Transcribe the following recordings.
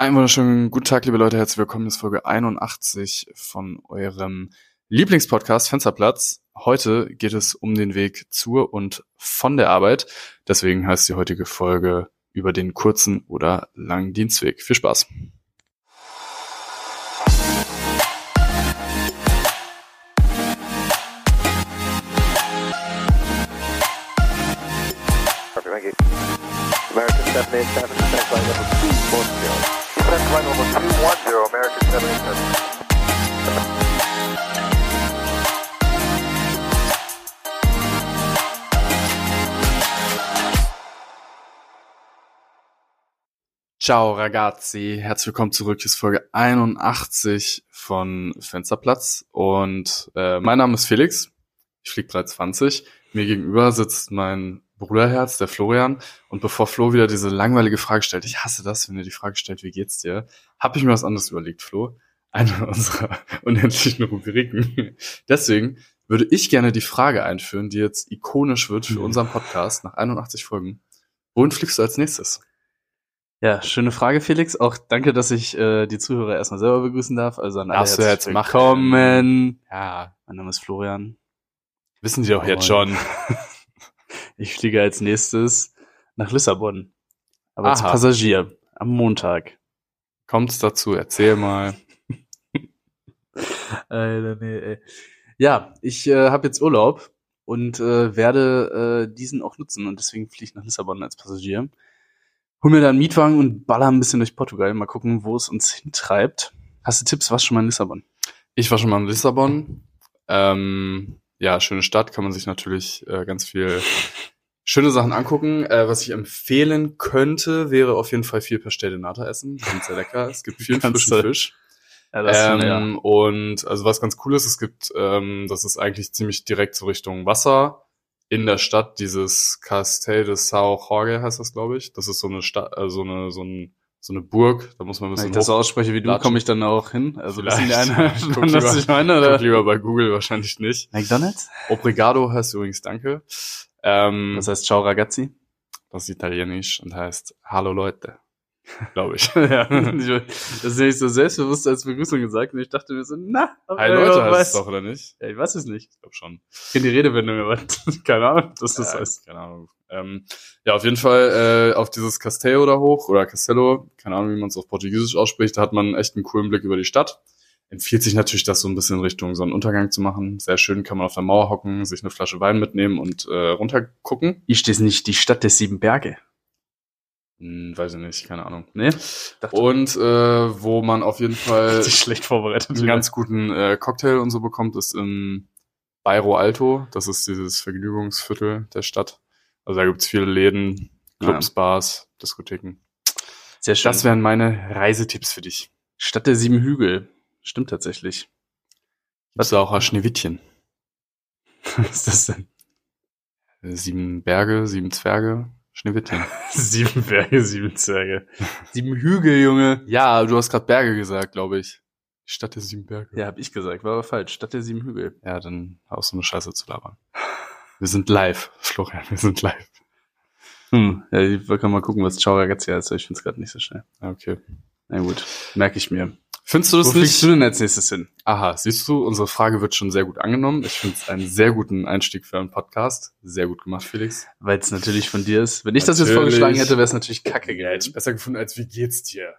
Einen wunderschönen guten Tag, liebe Leute. Herzlich willkommen. Das ist Folge 81 von eurem Lieblingspodcast Fensterplatz. Heute geht es um den Weg zur und von der Arbeit. Deswegen heißt die heutige Folge über den kurzen oder langen Dienstweg. Viel Spaß. American 787, send flight level 210. Send flight level 210, American 787. Ciao ragazzi, herzlich willkommen zurück. Hier ist Folge 81 von Fensterplatz und äh, mein Name ist Felix. Ich fliege 320. Mir gegenüber sitzt mein Bruderherz, der Florian. Und bevor Flo wieder diese langweilige Frage stellt, ich hasse das, wenn er die Frage stellt, wie geht's dir, habe ich mir was anderes überlegt, Flo. Eine unserer unendlichen Rubriken. Deswegen würde ich gerne die Frage einführen, die jetzt ikonisch wird für unseren Podcast nach 81 Folgen. Wohin fliegst du als nächstes? Ja, schöne Frage, Felix. Auch danke, dass ich äh, die Zuhörer erstmal selber begrüßen darf. Also an alle Darfst herzlich jetzt willkommen. Ja, Mein Name ist Florian. wissen die doch jetzt Und schon. Ich fliege als nächstes nach Lissabon. Aber als Aha. Passagier am Montag. Kommt's dazu? Erzähl mal. Alter, nee, ey. Ja, ich äh, habe jetzt Urlaub und äh, werde äh, diesen auch nutzen und deswegen fliege ich nach Lissabon als Passagier. Hol mir da einen Mietwagen und baller ein bisschen durch Portugal. Mal gucken, wo es uns hintreibt. Hast du Tipps? Was schon mal in Lissabon? Ich war schon mal in Lissabon. Ähm, ja, schöne Stadt, kann man sich natürlich äh, ganz viel schöne Sachen angucken. Äh, was ich empfehlen könnte, wäre auf jeden Fall viel Pastel de Nata essen. Sind sehr lecker. Es gibt viel frischen Fisch. Ja, Ähm, ja. Und also was ganz cool ist, es gibt, ähm, das ist eigentlich ziemlich direkt so Richtung Wasser in der Stadt, dieses Castel de São Jorge heißt das, glaube ich. Das ist so eine Stadt, äh, so eine, so, ein, so eine Burg, da muss man ein Wenn bisschen ich das so ausspreche wie du, komme ich dann auch hin. Also wissen die Vielleicht. eine, Guck was lieber- ich meine, Guck oder? lieber bei Google, wahrscheinlich nicht. McDonalds? Obrigado heißt übrigens Danke. Ähm, Das heißt Ciao Ragazzi. das ist italienisch und heißt Hallo Leute, glaube ich. ja, das ist nicht so selbstbewusst als Begrüßung gesagt und ich dachte mir so, na, Hi Leute heißt weiß. es doch, oder nicht? Ja, ich weiß es nicht. Ich glaube schon. Ich kenne die Redewendung, aber keine Ahnung, was das Ja, heißt. Keine Ahnung. Ähm, ja, auf jeden Fall äh, auf dieses Castello da hoch oder Castello, keine Ahnung, wie man es auf Portugiesisch ausspricht, da hat man echt einen coolen Blick über die Stadt. Empfiehlt sich natürlich, das so ein bisschen Richtung Sonnenuntergang zu machen. Sehr schön, kann man auf der Mauer hocken, sich eine Flasche Wein mitnehmen und äh, runtergucken. Ist das nicht die Stadt der sieben Berge? Hm, weiß ich nicht, keine Ahnung. Ne? Dachte, Und äh, wo man auf jeden Fall schlecht vorbereitet. einen ganz guten äh, Cocktail und so bekommt, ist im Bairro Alto. Das ist dieses Vergnügungsviertel der Stadt. Also da gibt's viele Läden, Clubs, Bars, Diskotheken. Sehr schön. Das wären meine Reisetipps für dich. Stadt der sieben Hügel. Stimmt tatsächlich. Was auch ein Schneewittchen. Was ist das denn? Sieben Berge, sieben Zwerge, Schneewittchen. Sieben Berge, sieben Zwerge. Sieben Hügel, Junge. ja, du hast gerade Berge gesagt, glaube ich. Stadt der sieben Berge. Ja, hab ich gesagt, war aber falsch. Stadt der sieben Hügel. Ja, dann auch so eine Scheiße zu labern. Wir sind live, Florian, wir sind live. Hm, ja, ich wollte mal gucken, was Ciao Ragazzi heißt, ich find's gerade nicht so schnell. Okay. Na gut, merke ich mir. Findest du Wo das fliegst nicht? du denn als nächstes hin? Aha, siehst du, unsere Frage wird schon sehr gut angenommen. Ich finde es einen sehr guten Einstieg für einen Podcast. Sehr gut gemacht, Felix. Weil es natürlich von dir ist. Wenn ich das jetzt Natürlich. vorgeschlagen hätte, wäre es natürlich kacke Ja, gewesen. besser gefunden, als wie geht's dir?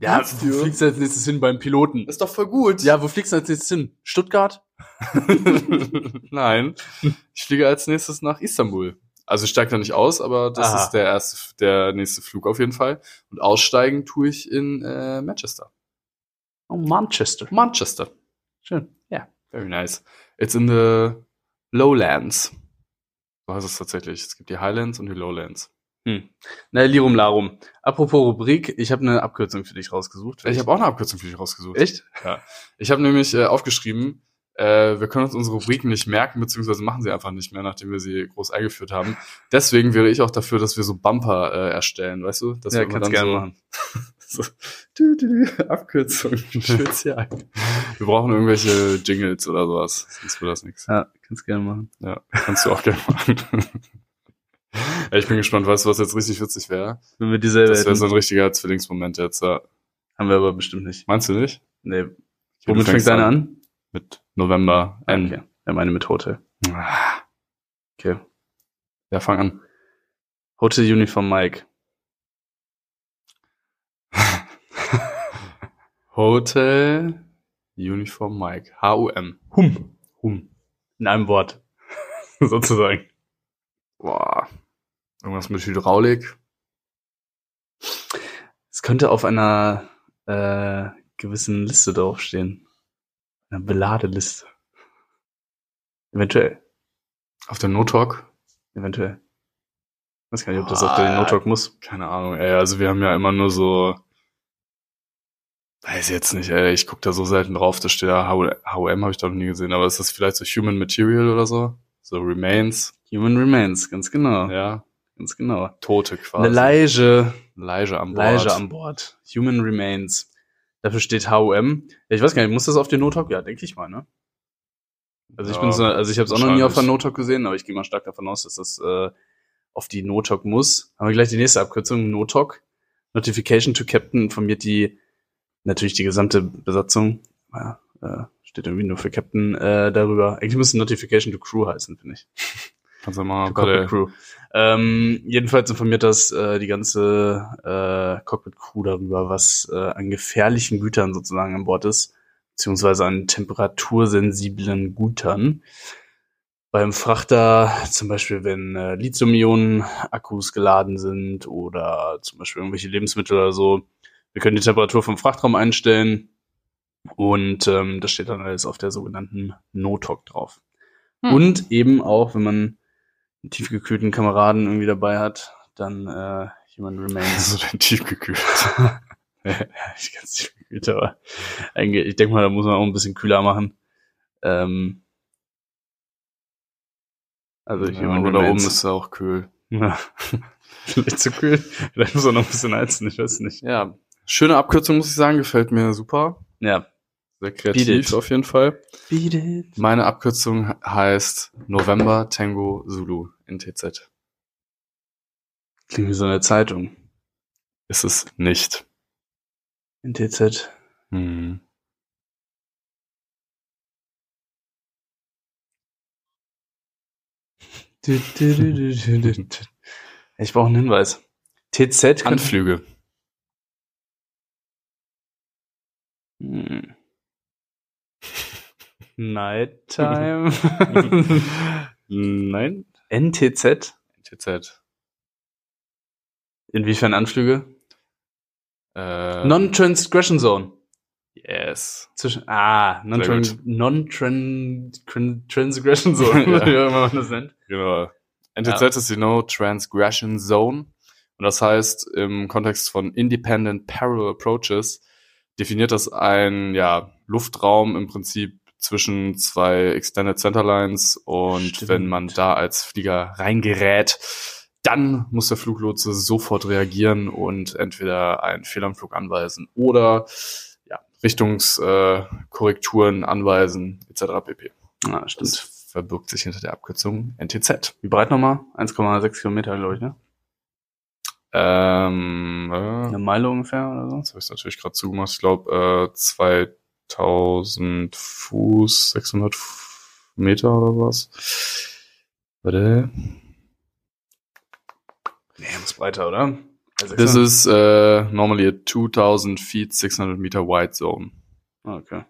Ja, geht's du dir? fliegst als nächstes hin beim Piloten. ist doch voll gut. Ja, wo fliegst du als nächstes hin? Stuttgart? Nein, ich fliege als nächstes nach Istanbul. Also ich steige da nicht aus, aber das Aha. ist der erste, der nächste Flug auf jeden Fall. Und aussteigen tue ich in äh, Manchester. Oh, Manchester. Manchester. Schön. Ja. Very nice. It's in the Lowlands. So heißt es tatsächlich. Es gibt die Highlands und die Lowlands. Hm. Na, Lirum Larum. Apropos Rubrik, ich habe eine Abkürzung für dich rausgesucht. Ich habe auch eine Abkürzung für dich rausgesucht. Echt? Ja. Ich habe nämlich äh, aufgeschrieben, äh, wir können uns unsere Rubriken nicht merken, beziehungsweise machen sie einfach nicht mehr, nachdem wir sie groß eingeführt haben. Deswegen wäre ich auch dafür, dass wir so Bumper äh, erstellen, weißt du? Dass Ja, kannst gerne so, machen. so dü, dü, dü, Abkürzung, spezial. Wir brauchen irgendwelche Jingles oder sowas, sonst wird das nichts. Ja, kannst gerne machen. Ja, kannst du auch gerne machen. Ja, ich bin gespannt, weißt du, was jetzt richtig witzig wäre? Wenn wir dieselbe Das wäre so ein richtiger Zwillingsmoment jetzt. Ja. haben wir aber bestimmt nicht. Meinst du nicht? Nee. Okay, Womit fängt deine an? Mit November N. Okay. Ja, meine mit Hotel. Ah, Okay. Ja, fang an. Hotel Uniform Mike. Hotel Uniform Mike. H-U-M. Hum. Hum. In einem Wort. Sozusagen. Boah. Irgendwas mit Hydraulik. Es könnte auf einer äh, gewissen Liste draufstehen. Einer Beladeliste. Eventuell. Auf der Notalk? Eventuell. Ich weiß gar nicht, ob das Ah, auf der Notalk muss. Keine Ahnung, ey. Also wir haben ja immer nur so. Weiß jetzt nicht, ey. Ich guck da so selten drauf. Da steht ja H&M, habe ich da noch nie gesehen. Aber ist das vielleicht so Human Material oder so? So Remains? Human Remains, ganz genau. Ja. Ganz genau. Tote quasi. Eine Leiche. Leiche am Bord. Leiche an Bord. Human Remains. Dafür steht HOM. Ja, ich weiß gar nicht, muss das auf den Notalk? Ja, denke ich mal, ne? Also ich Ja, bin so, also ich habe es auch noch nie auf der. Notalk gesehen, aber ich gehe mal stark davon aus, dass das äh, auf die Notalk muss. Haben wir gleich die nächste Abkürzung, Notalk. Notification to Captain informiert die natürlich die gesamte Besatzung. Ja, äh, steht irgendwie nur für Captain äh, darüber. Eigentlich müsste Notification to Crew heißen, finde ich. Kannst du mal bei Cockpit der, Crew. Ähm, jedenfalls informiert das äh, die ganze äh, Cockpit Crew darüber, was äh, an gefährlichen Gütern sozusagen an Bord ist, beziehungsweise an temperatursensiblen Gütern. Beim Frachter, zum Beispiel, wenn äh, Lithium-Ionen-Akkus geladen sind oder zum Beispiel irgendwelche Lebensmittel oder so. Wir können die Temperatur vom Frachtraum einstellen und ähm, das steht dann alles auf der sogenannten No-Talk drauf. Hm. Und eben auch, wenn man tiefgekühlten Kameraden irgendwie dabei hat, dann äh, Human Remains. so den tiefgekühlt. ich ganz tiefgekühlt, aber eigentlich, ich denke mal, da muss man auch ein bisschen kühler machen. Ähm, also Ja, Human aber da oben Remains. ist auch kühl. Ja. Vielleicht zu kühl. Vielleicht muss er noch ein bisschen heizen, ich weiß nicht. Ja. Schöne Abkürzung, muss ich sagen. Gefällt mir super. Ja. Sehr kreativ auf jeden Fall. Beat it. Meine Abkürzung heißt November Tango Zulu NTZ. Klingt wie so eine Zeitung. Ist es nicht. Hm. Du, du, du. Ich brauche einen Hinweis. TZ Anflüge. Hm. Nighttime. Nein. NTZ. NTZ. Inwiefern Anflüge? Äh, Non-Transgression Zone. Yes. Zwischen, ah, Non-Transgression Zone, Ja. wie immer man das nennt. Genau. NTZ Ja. ist die No Transgression Zone. Und das heißt, im Kontext von Independent Parallel Approaches definiert das ein ja, Luftraum im Prinzip zwischen zwei Extended Centerlines und Stimmt. wenn man da als Flieger reingerät, dann muss der Fluglotse sofort reagieren und entweder einen Fehlanflug anweisen oder ja, Richtungskorrekturen äh, anweisen etc. pp. Ah, Das stimmt. verbirgt sich hinter der Abkürzung NTZ. Wie breit nochmal? 1,6 Kilometer, glaube ich, ne? Ähm, äh, Eine Meile ungefähr oder so? das habe ich natürlich gerade zugemacht. Ich glaube, äh, 2000 Fuß, 600 F- Meter oder was. Warte. Nee, muss breiter, oder? This is uh, normally a 2000 feet, 600 meter wide zone. Ah, Okay.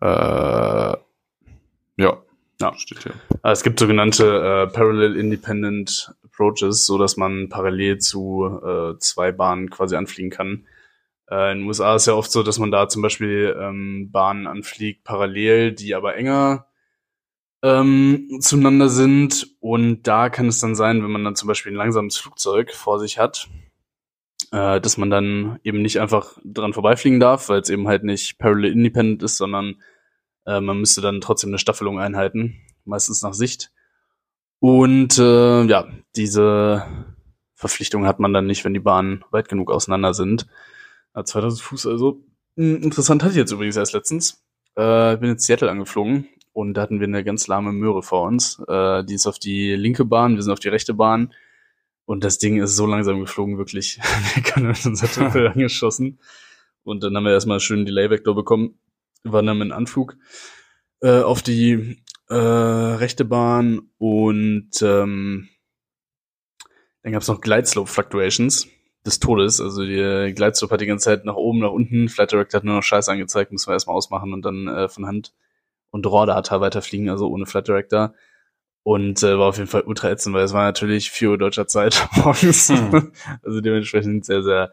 Äh, ja. Ja. steht hier. Ah, Es gibt sogenannte äh, Parallel Independent Approaches, so dass man parallel zu äh, zwei Bahnen quasi anfliegen kann. Äh, in den USA ist ja oft so, dass man da zum Beispiel ähm, Bahnen anfliegt parallel, die aber enger ähm, zueinander sind. Und da kann es dann sein, wenn man dann zum Beispiel ein langsames Flugzeug vor sich hat, äh, dass man dann eben nicht einfach dran vorbeifliegen darf, weil es eben halt nicht Parallel Independent ist, sondern äh, man müsste dann trotzdem eine Staffelung einhalten, meistens nach Sicht. Und äh, ja, diese Verpflichtung hat man dann nicht, wenn die Bahnen weit genug auseinander sind. Ja, 2000 Fuß also. Hm, Interessant hatte ich jetzt übrigens erst letztens. Äh, bin in Seattle angeflogen und da hatten wir eine ganz lahme Möhre vor uns. Äh, die ist auf die linke Bahn, wir sind auf die rechte Bahn und das Ding ist so langsam geflogen, wirklich. wir können mit unser Triple angeschossen und dann haben wir erstmal schön Delay Vector bekommen, waren dann mit Anflug äh, auf die äh, rechte Bahn und ähm, dann gab es noch Glideslope Fluctuations des Todes. Also die Glideslope hat die ganze Zeit nach oben, nach unten. Flight Director hat nur noch Scheiße angezeigt, müssen wir erstmal ausmachen und dann äh, von Hand und RAW-Data weiterfliegen, also ohne Flight Director. Und äh, war auf jeden Fall ultra ätzend, weil es war natürlich 4 Uhr deutscher Zeit morgens. Hm. also dementsprechend sehr, sehr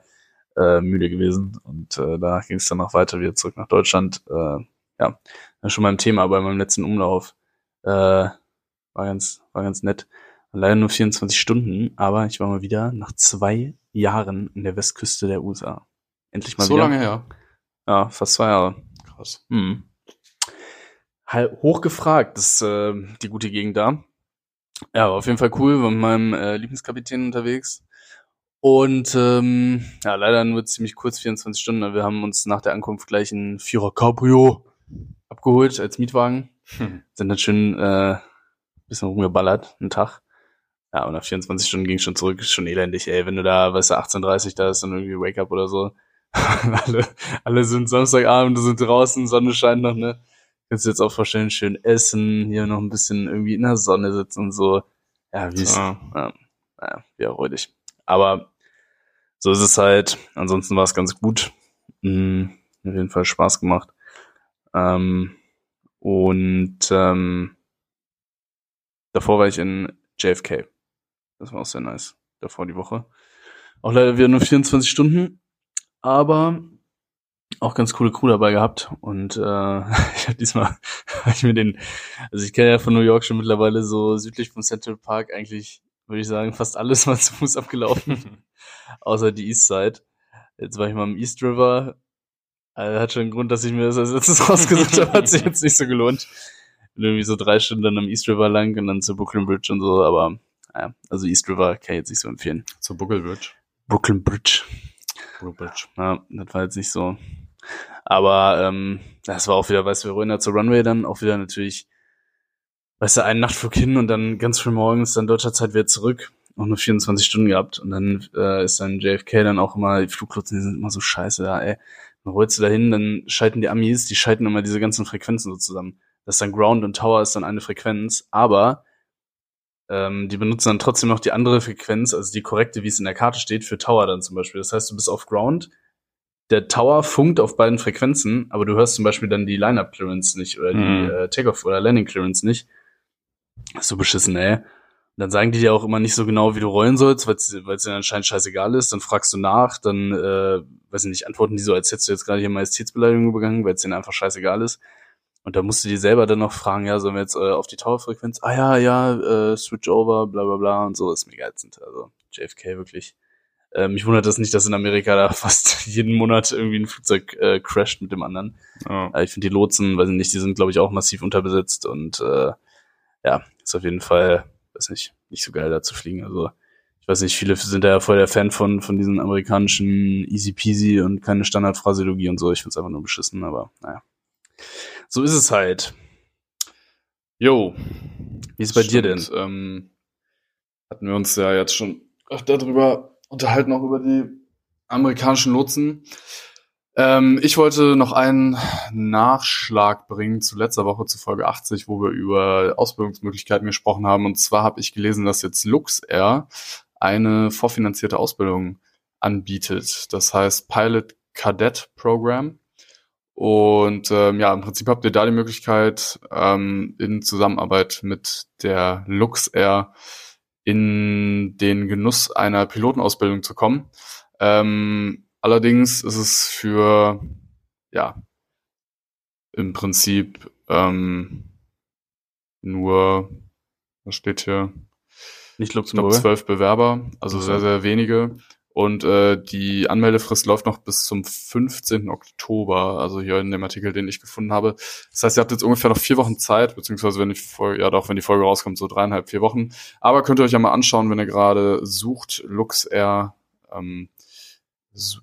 äh, müde gewesen. Und äh, danach ging es dann noch weiter wieder zurück nach Deutschland. Äh, ja, schon mal im Thema bei meinem letzten Umlauf. Äh, war ganz, war ganz nett. Leider nur 24 Stunden, aber ich war mal wieder nach zwei Jahren in der Westküste der USA. Endlich mal so wieder. lange her. Ja, fast zwei Jahre. Krass. Hm. Hochgefragt, ist äh, die gute Gegend da. Ja, war auf jeden Fall cool, war mit meinem äh, Lieblingskapitän unterwegs. Und ähm, ja, leider nur ziemlich kurz, 24 Stunden. Wir haben uns nach der Ankunft gleich ein Vierer Cabrio abgeholt als Mietwagen. Hm. Sind dann schön äh, bisschen rumgeballert, einen Tag. Ja, und nach 24 Stunden ging schon zurück, ist schon elendig, ey. Wenn du da, weißt du, 18.30 da ist dann irgendwie Wake-up oder so. alle, alle sind Samstagabend, sind draußen, Sonne scheint noch, ne? Kannst du jetzt auch vorstellen, schön essen, hier noch ein bisschen irgendwie in der Sonne sitzen und so. Ja, wie es, Ja. ja, naja, ja, räudig. Aber so ist es halt. Ansonsten war es ganz gut. Mhm, auf jeden Fall Spaß gemacht. Ähm, und ähm, davor war ich in JFK. Das war auch sehr nice. Davor die Woche. Auch leider wieder nur 24 Stunden, aber auch ganz coole Crew dabei gehabt. Und äh, ich habe diesmal hab ich mir den, also ich kenne ja von New York schon mittlerweile so südlich vom Central Park eigentlich, würde ich sagen, fast alles mal zu Fuß abgelaufen, außer die East Side. Jetzt war ich mal im East River. Also hat schon einen Grund, dass ich mir das als letztes rausgesucht habe, hat sich jetzt nicht so gelohnt. Irgendwie so drei Stunden dann am East River lang und dann zur Brooklyn Bridge und so, aber naja, also East River kann ich jetzt nicht so empfehlen. Zur Buckel Bridge. Brooklyn Bridge. Bridge. Ja, das war jetzt nicht so. Aber ähm, das war auch wieder, weißt du, wir rollen da zur Runway dann auch wieder natürlich, weißt du, einen Nachtflug hin und dann ganz früh morgens dann deutscher Zeit wieder zurück. Auch nur 24 Stunden gehabt. Und dann äh, ist dann JFK dann auch immer, die Fluglotsen, die sind immer so scheiße da, ey. Dann rollst du da hin, dann schalten die Amis, die schalten immer diese ganzen Frequenzen so zusammen. Das ist dann Ground und Tower ist dann eine Frequenz, aber ähm, die benutzen dann trotzdem noch die andere Frequenz, also die korrekte, wie es in der Karte steht, für Tower dann zum Beispiel. Das heißt, du bist auf Ground, der Tower funkt auf beiden Frequenzen, aber du hörst zum Beispiel dann die Line-Up Clearance nicht oder die Mhm. äh, Takeoff oder Landing Clearance nicht. So beschissen, ey. Und dann sagen die dir auch immer nicht so genau, wie du rollen sollst, weil es dir anscheinend scheißegal ist. Dann fragst du nach, dann, äh, weiß ich nicht, antworten die so, als hättest du jetzt gerade hier Majestätsbeleidigung begangen, weil es denen einfach scheißegal ist. Und da musst du dir selber dann noch fragen, ja, sollen wir jetzt äh, auf die Tower-Frequenz? Ah ja, ja, äh, switch over, bla bla bla und so, ist mega ätzend. Also JFK wirklich. Äh, mich wundert das nicht, dass in Amerika da fast jeden Monat irgendwie ein Flugzeug äh, crasht mit dem anderen. Ja. Äh, ich finde die Lotsen, weiß ich nicht, die sind, glaube ich, auch massiv unterbesetzt und äh, ja, ist auf jeden Fall, weiß nicht, nicht so geil da zu fliegen. Also ich weiß nicht, viele sind da ja voll der Fan von, von diesen amerikanischen Easy Peasy und keine Standardphraseologie und so. Ich finde es einfach nur beschissen, aber naja. So ist es halt. Jo. Wie ist es bei dir denn? Stimmt, Ähm, hatten wir uns ja jetzt schon öfter darüber unterhalten, auch über die amerikanischen Lotsen. Ähm, ich wollte noch einen Nachschlag bringen zu letzter Woche, zu Folge 80, wo wir über Ausbildungsmöglichkeiten gesprochen haben. Und zwar habe ich gelesen, dass jetzt LuxAir eine vorfinanzierte Ausbildung anbietet. Das heißt Pilot Cadet Program. Und ähm, ja, im Prinzip habt ihr da die Möglichkeit, ähm, in Zusammenarbeit mit der LuxAir in den Genuss einer Pilotenausbildung zu kommen. Ähm, allerdings ist es für, ja, im Prinzip ähm, nur, was steht hier? Nicht Ich glaube, Luxemburg. zwölf Bewerber, also so. sehr, sehr wenige. Und äh, die Anmeldefrist läuft noch bis zum 15. Oktober, also hier in dem Artikel, den ich gefunden habe. Das heißt, ihr habt jetzt ungefähr noch vier Wochen Zeit, beziehungsweise wenn Folge, ja doch, wenn die Folge rauskommt, so dreieinhalb, vier Wochen. Aber könnt ihr euch ja mal anschauen, wenn ihr gerade sucht. LuxAir ähm,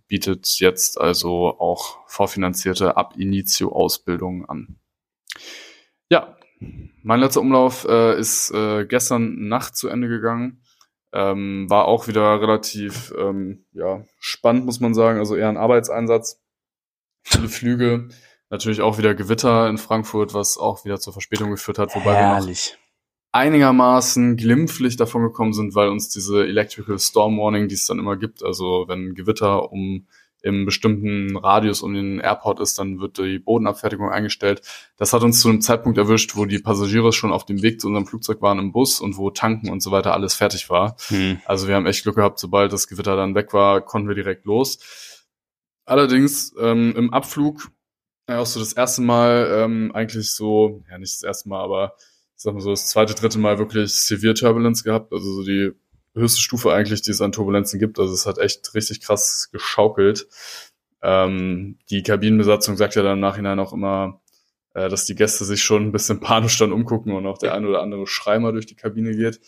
bietet jetzt also auch vorfinanzierte Ab-Initio-Ausbildungen an. Ja, mein letzter Umlauf äh, ist äh, gestern Nacht zu Ende gegangen. Ähm, war auch wieder relativ ähm, ja, spannend, muss man sagen. Also eher ein Arbeitseinsatz. Viele Flüge. Natürlich auch wieder Gewitter in Frankfurt, was auch wieder zur Verspätung geführt hat, wobei wir noch Herrlich. einigermaßen glimpflich davon gekommen sind, weil uns diese Electrical Storm Warning, die es dann immer gibt, also wenn Gewitter um im bestimmten Radius um den Airport ist, dann wird die Bodenabfertigung eingestellt. Das hat uns zu einem Zeitpunkt erwischt, wo die Passagiere schon auf dem Weg zu unserem Flugzeug waren im Bus und wo Tanken und so weiter alles fertig war. Hm. Also wir haben echt Glück gehabt, sobald das Gewitter dann weg war, konnten wir direkt los. Allerdings ähm, im Abflug ja, auch so das erste Mal ähm, eigentlich so, ja nicht das erste Mal, aber ich sag mal so das zweite, dritte Mal wirklich Severe Turbulence gehabt, also so die höchste Stufe eigentlich, die es an Turbulenzen gibt. Also es hat echt richtig krass geschaukelt. Ähm, die Kabinenbesatzung sagt ja dann im Nachhinein auch immer, äh, dass die Gäste sich schon ein bisschen panisch dann umgucken und auch der eine oder andere Schrei mal durch die Kabine geht.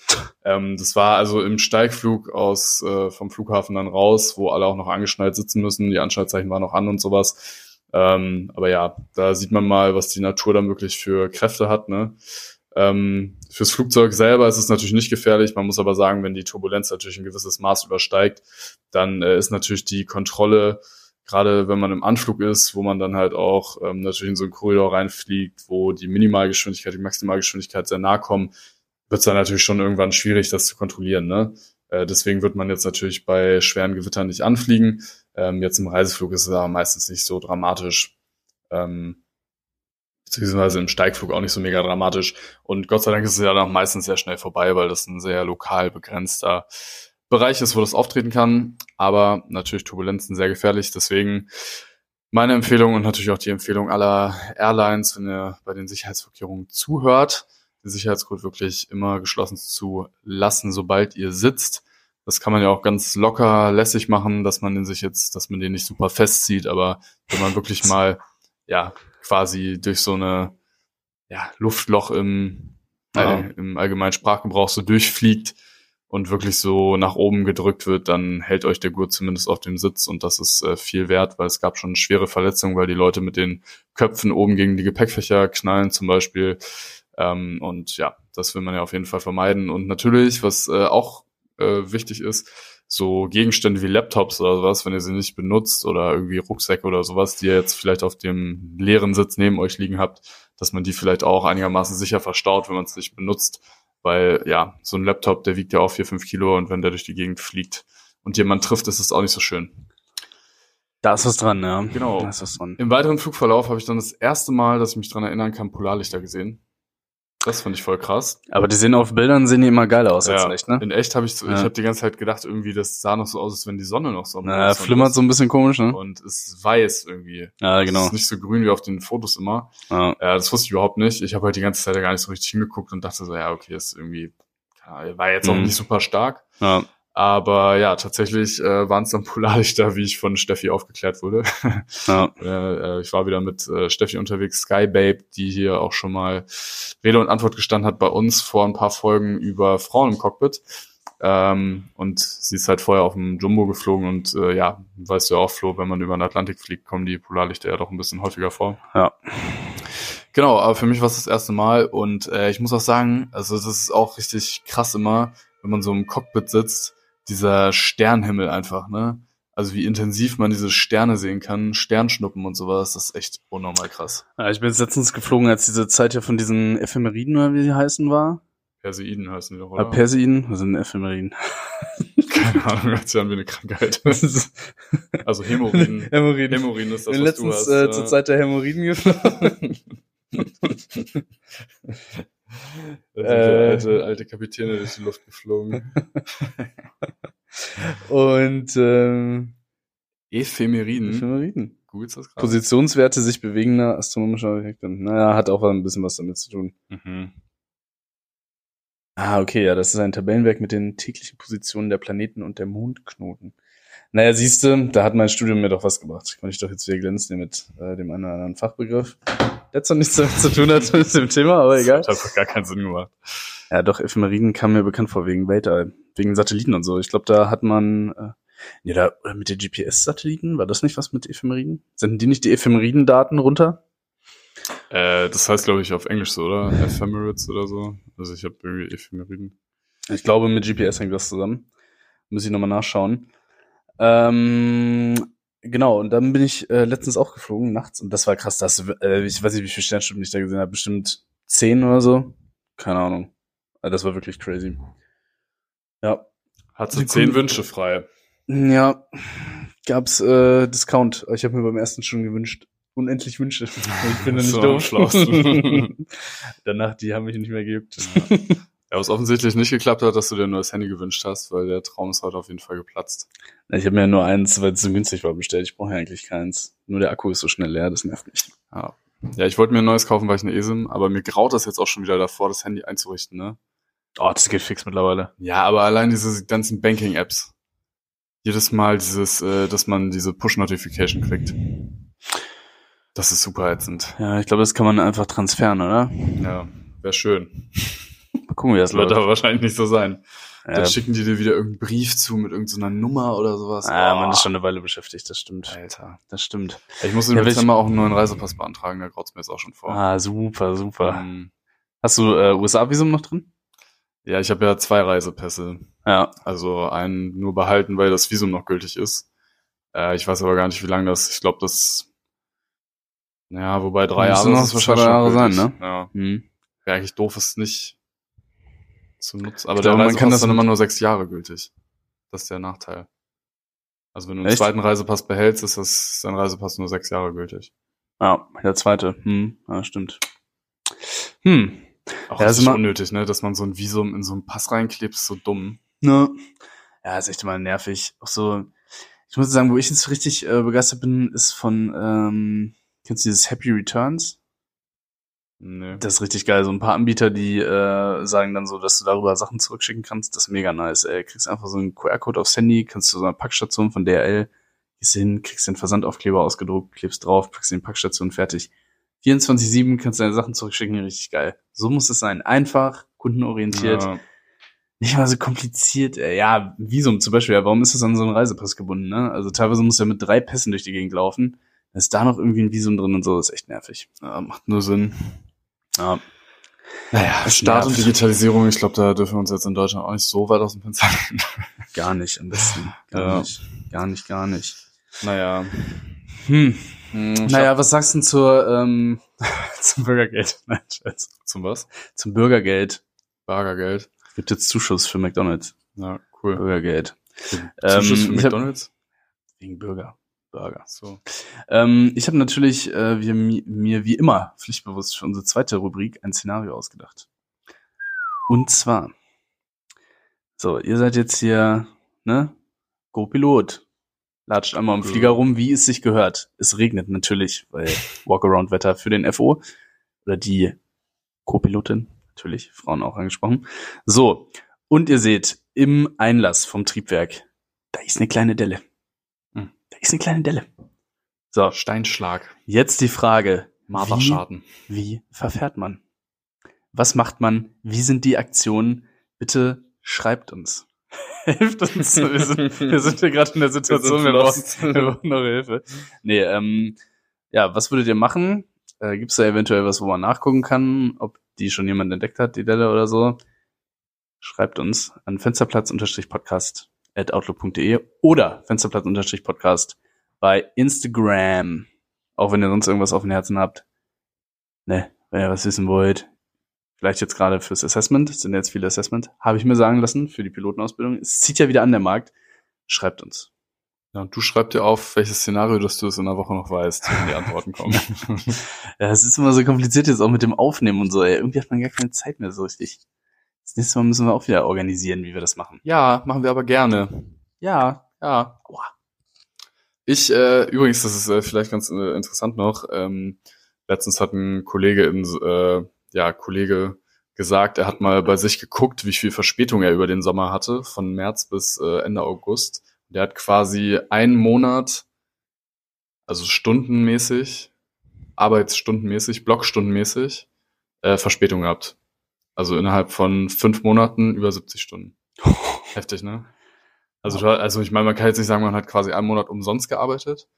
Ähm, das war also im Steigflug aus äh, vom Flughafen dann raus, wo alle auch noch angeschnallt sitzen müssen. Die Anschaltzeichen waren noch an und sowas. Ähm, aber ja, da sieht man mal, was die Natur dann wirklich für Kräfte hat. Ne? Ähm, fürs Flugzeug selber ist es natürlich nicht gefährlich. Man muss aber sagen, wenn die Turbulenz natürlich ein gewisses Maß übersteigt, dann äh, ist natürlich die Kontrolle, gerade wenn man im Anflug ist, wo man dann halt auch ähm, natürlich in so einen Korridor reinfliegt, wo die Minimalgeschwindigkeit, die Maximalgeschwindigkeit sehr nahe kommen, wird es dann natürlich schon irgendwann schwierig, das zu kontrollieren. Ne? Äh, deswegen wird man jetzt natürlich bei schweren Gewittern nicht anfliegen. Ähm, jetzt im Reiseflug ist es aber meistens nicht so dramatisch. Ähm, beziehungsweise im Steigflug auch nicht so mega dramatisch. Und Gott sei Dank ist es ja dann meistens sehr schnell vorbei, weil das ein sehr lokal begrenzter Bereich ist, wo das auftreten kann. Aber natürlich Turbulenzen sehr gefährlich. Deswegen meine Empfehlung und natürlich auch die Empfehlung aller Airlines, wenn ihr bei den Sicherheitsvorkehrungen zuhört, den Sicherheitsgurt wirklich immer geschlossen zu lassen, sobald ihr sitzt. Das kann man ja auch ganz locker lässig machen, dass man den sich jetzt, dass man den nicht super festzieht, aber wenn man wirklich mal, ja, quasi durch so eine, ja, Luftloch im, Ja. äh, im allgemeinen Sprachgebrauch so durchfliegt und wirklich so nach oben gedrückt wird, dann hält euch der Gurt zumindest auf dem Sitz und das ist äh, viel wert, weil es gab schon schwere Verletzungen, weil die Leute mit den Köpfen oben gegen die Gepäckfächer knallen zum Beispiel. Ähm, und ja, das will man ja auf jeden Fall vermeiden. Und natürlich, was äh, auch äh, wichtig ist, so Gegenstände wie Laptops oder sowas, wenn ihr sie nicht benutzt oder irgendwie Rucksäcke oder sowas, die ihr jetzt vielleicht auf dem leeren Sitz neben euch liegen habt, dass man die vielleicht auch einigermaßen sicher verstaut, wenn man es nicht benutzt. Weil ja, so ein Laptop, der wiegt ja auch vier, fünf Kilo und wenn der durch die Gegend fliegt und jemand trifft, ist es auch nicht so schön. Da ist was dran, ja. Genau. Da ist was dran. Im weiteren Flugverlauf habe ich dann das erste Mal, dass ich mich dran erinnern kann, Polarlichter gesehen. Das fand ich voll krass. Aber die sehen auf Bildern sehen die immer geiler aus als in echt, ne? In echt habe ich, so, ich Ja. habe die ganze Zeit gedacht, irgendwie, das sah noch so aus, als wenn die Sonne noch so Na, flimmert ist. so ein bisschen komisch, ne? Und es ist weiß irgendwie. Ja, Es genau. ist nicht so grün wie auf den Fotos immer. Ja. Ja, das wusste ich überhaupt nicht. Ich habe halt die ganze Zeit gar nicht so richtig hingeguckt und dachte so, ja, okay, ist irgendwie, war jetzt auch Mhm. nicht super stark. Ja. Aber ja, tatsächlich äh, waren es dann Polarlichter, wie ich von Steffi aufgeklärt wurde. Ja. Äh, ich war wieder mit äh, Steffi unterwegs, Sky Babe, die hier auch schon mal Rede und Antwort gestanden hat bei uns vor ein paar Folgen über Frauen im Cockpit. Ähm, und sie ist halt vorher auf dem Jumbo geflogen und äh, ja, weißt du ja auch, Flo, wenn man über den Atlantik fliegt, kommen die Polarlichter ja doch ein bisschen häufiger vor. Ja. Genau, aber für mich war es das erste Mal und äh, ich muss auch sagen, also das ist auch richtig krass immer, wenn man so im Cockpit sitzt, dieser Sternhimmel einfach, ne? Also wie intensiv man diese Sterne sehen kann, Sternschnuppen und sowas, das ist echt unnormal krass. ja. Ich bin jetzt letztens geflogen, als diese Zeit ja von diesen Ephemeriden, oder wie sie heißen, war. Perseiden heißen die doch, Oder? oder? Perseiden? Was sind Ephemeriden? Keine Ahnung, hört sich an wie eine Krankheit. Also Hämorrhoiden. Hämorrhoiden. Hämorrhoiden ist das, Ich bin was du letztens hast. äh, zur Zeit der Hämorrhoiden geflogen. Da sind Äh. alte, alte Kapitäne durch die Luft geflogen. Und ähm, Ephemeriden. Ephemeriden. Googelst du das gerade? Positionswerte sich bewegender astronomischer Objekte. Naja, hat auch ein bisschen was damit zu tun. Mhm. Ah, okay, ja, das ist ein Tabellenwerk mit den täglichen Positionen der Planeten und der Mondknoten. Naja, siehste, da hat mein Studium mir doch was gebracht. Kann ich doch jetzt wieder glänzen mit äh, dem einen oder anderen Fachbegriff. Der zwar nichts damit zu tun hat mit dem Thema, aber egal. Das hat einfach gar keinen Sinn gemacht. Ja, doch, Ephemeriden kam mir bekannt vor wegen Weltall, wegen Satelliten und so. Ich glaube, da hat man, äh, nee, da, oder mit den GPS-Satelliten, war das nicht was mit Ephemeriden? Senden die nicht die Ephemeriden-Daten runter? Äh, das heißt, glaube ich, auf Englisch so, oder? Ephemerids oder so. Also ich habe irgendwie Ephemeriden. Ich glaube, mit GPS hängt das zusammen. Muss ich nochmal nachschauen. Ähm, genau, und dann bin ich äh, letztens auch geflogen, nachts, und das war krass. Das, äh, ich weiß nicht, wie viele Sternstunden ich da gesehen habe. Bestimmt zehn oder so. Keine Ahnung. Also das war wirklich crazy. Ja. Hat sie zehn Wünsche frei. Ja, gab's äh, Discount. Ich habe mir beim ersten schon gewünscht. Unendlich Wünsche. Ich bin da nicht So, doof. Danach, die haben mich nicht mehr. Ja, was offensichtlich nicht geklappt hat, dass du dir nur das Handy gewünscht hast, weil der Traum ist heute auf jeden Fall geplatzt. Ich habe mir ja nur eins, weil es so günstig war, bestellt. Ich brauche ja eigentlich keins. Nur der Akku ist so schnell leer, das nervt mich. Ja. Ja, ich wollte mir ein neues kaufen, weil ich eine ESIM, aber mir graut das jetzt auch schon wieder davor, das Handy einzurichten, ne? Oh, das geht fix mittlerweile. Ja, aber allein diese ganzen Banking-Apps. Jedes Mal dieses, äh, dass man diese Push-Notification kriegt. Das ist super ätzend. Ja, ich glaube, das kann man einfach transferen, oder? Ja, wäre schön. Mal gucken, wie das Das wird läuft. aber wahrscheinlich nicht so sein. Ja, Dann schicken die dir wieder irgendeinen Brief zu mit irgendeiner Nummer oder sowas. ah, Oh, man ist schon eine Weile beschäftigt, das stimmt. Alter. Das stimmt. Ich muss im Ja, Dezember auch einen neuen Reisepass beantragen, da graut's mir jetzt auch schon vor. Ah, super, super. Ähm, Hast du äh, USA-Visum noch drin? ja, ich habe ja zwei Reisepässe. Ja. Also einen nur behalten, weil das Visum noch gültig ist. Äh, ich weiß aber gar nicht, wie lange das, ich glaube, das, ja, wobei drei Jahre noch zwei, wahrscheinlich Jahre sein, gültig. Ja, Hm. wäre eigentlich doof, es nicht zu nutzen. Aber glaube, man kann das dann immer nur sechs Jahre gültig. Das ist der Nachteil. Also wenn du einen Echt? zweiten Reisepass behältst, ist das dein Reisepass nur sechs Jahre gültig. Ja, der zweite. Hm, ja, stimmt. Hm. Auch Ja, ja, ist ist immer- unnötig, ne? Dass man so ein Visum in so einen Pass reinklebt, so dumm. Ne. Ja, ist echt immer nervig. Auch so, ich muss sagen, wo ich jetzt richtig äh, begeistert bin, ist von, ähm, kennst du dieses Happy Returns? Nee. Das ist richtig geil. So ein paar Anbieter, die äh, sagen dann so, dass du darüber Sachen zurückschicken kannst. Das ist mega nice. Ey. Kriegst einfach so einen QR-Code aufs Handy, kannst du so eine Packstation von DRL, gehst hin, kriegst den Versandaufkleber ausgedruckt, klebst drauf, packst den Packstation fertig. 24-7 kannst du deine Sachen zurückschicken, richtig geil. So muss es sein. Einfach, kundenorientiert. Ja. Nicht mal so kompliziert. Ey. Ja, Visum zum Beispiel. Ja, warum ist das an so einen Reisepass gebunden? Ne? Also teilweise musst du ja mit drei Pässen durch die Gegend laufen. Da ist da noch irgendwie ein Visum drin und so. Das ist echt nervig. ja, macht nur Sinn. Ja. Naja, Staat und. Digitalisierung, ich glaube, da dürfen wir uns jetzt in Deutschland auch nicht so weit aus dem Fenster lehnen. Gar nicht am besten. Gar Ja. nicht. Gar nicht, gar nicht. Naja. Hm. Hm, Naja, was sagst du denn zur, ähm, zum Bürgergeld? Nein, Scheiß. Zum was? Zum Bürgergeld. Bargergeld. Gibt jetzt Zuschuss für McDonalds. Ja, cool. Bürgergeld. Zuschuss für Ähm, hab- McDonalds? Wegen Bürger. Burger. So. Ähm, ich habe natürlich äh, wir, mi- mir wie immer pflichtbewusst für unsere zweite Rubrik ein Szenario ausgedacht. Und zwar, so, ihr seid jetzt hier, ne? Go-Pilot. Latscht einmal im. Flieger rum, wie es sich gehört. Es regnet natürlich, weil Walkaround-Wetter für den FO. Oder die Co-Pilotin, natürlich, Frauen auch angesprochen. So, und ihr seht, im Einlass vom Triebwerk, da ist eine kleine Delle. Da ist eine kleine Delle. So, Steinschlag. jetzt die Frage, wie, Marderschaden. wie verfährt man? Was macht man? Wie sind die Aktionen? Bitte schreibt uns. Hilft uns. Wir sind, wir sind hier gerade in der Situation, wir, Wir brauchen, wir brauchen eure Hilfe. Nee, ähm, ja, was würdet ihr machen? Äh, Gibt es da eventuell was, wo man nachgucken kann, ob die schon jemand entdeckt hat, die Delle oder so? Schreibt uns an fensterplatz-podcast at outlook.de oder fensterplatz-podcast bei Instagram. Auch wenn ihr sonst irgendwas auf dem Herzen habt. Ne, wenn ihr was wissen wollt. Vielleicht jetzt gerade fürs Assessment, es sind jetzt viele Assessment, habe ich mir sagen lassen, für die Pilotenausbildung. Es zieht ja wieder an der Markt. Schreibt uns. Ja, und du schreib dir auf, welches Szenario, dass du es in einer Woche noch weißt, wenn die Antworten kommen. Ja, es ist immer so kompliziert jetzt auch mit dem Aufnehmen und so. Ey. Irgendwie hat man gar keine Zeit mehr so richtig. Das nächste Mal müssen wir auch wieder organisieren, wie wir das machen. ja, machen wir aber gerne. Ja. Ja. Ich, äh, übrigens, das ist äh, vielleicht ganz äh, interessant noch, ähm, letztens hat ein Kollege in, äh, ja, Kollege gesagt, er hat mal bei sich geguckt, wie viel Verspätung er über den Sommer hatte, von März bis äh, Ende August. Der hat quasi einen Monat, also stundenmäßig, arbeitsstundenmäßig, blockstundenmäßig, äh, Verspätung gehabt. Also innerhalb von fünf Monaten über 70 Stunden. Heftig, ne? Also, also ich meine, man kann jetzt nicht sagen, man hat quasi einen Monat umsonst gearbeitet,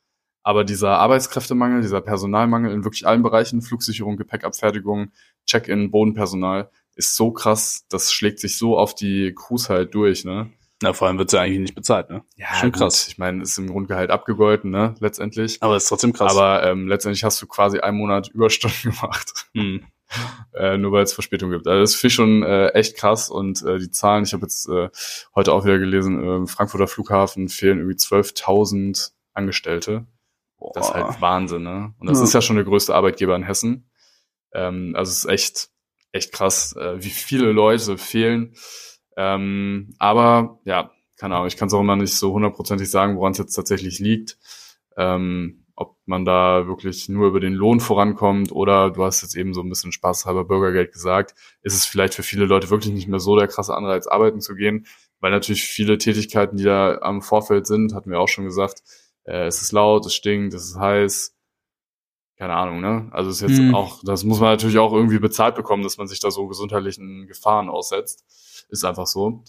Aber dieser Arbeitskräftemangel, dieser Personalmangel in wirklich allen Bereichen, Flugsicherung, Gepäckabfertigung, Check-in, Bodenpersonal, ist so krass, das schlägt sich so auf die Crews halt durch, ne? Na, vor allem wird sie eigentlich nicht bezahlt, ne? Ja, Schon gut, krass. Ich meine, ist im Grundgehalt abgegolten, ne, letztendlich. Aber ist trotzdem krass. Aber ähm, letztendlich hast du quasi einen Monat Überstunden gemacht, hm. äh, nur weil es Verspätung gibt. Also das finde ich schon äh, echt krass und äh, die Zahlen, ich habe jetzt äh, heute auch wieder gelesen, äh, Frankfurter Flughafen fehlen irgendwie 12.000 Angestellte. Das ist halt Wahnsinn, ne? Und das Ja. ist ja schon der größte Arbeitgeber in Hessen. Ähm, also es ist echt, echt krass, äh, wie viele Leute fehlen. Ähm, aber ja, keine Ahnung, ich kann es auch immer nicht so hundertprozentig sagen, woran es jetzt tatsächlich liegt. Ähm, ob man da wirklich nur über den Lohn vorankommt oder du hast jetzt eben so ein bisschen spaßhalber Bürgergeld gesagt, ist es vielleicht für viele Leute wirklich nicht mehr so der krasse Anreiz, arbeiten zu gehen, weil natürlich viele Tätigkeiten, die da am Vorfeld sind, hatten wir auch schon gesagt, äh, es ist laut, es stinkt, es ist heiß, keine Ahnung, ne? Also es ist jetzt Hm. auch, das muss man natürlich auch irgendwie bezahlt bekommen, dass man sich da so gesundheitlichen Gefahren aussetzt. Ist einfach so.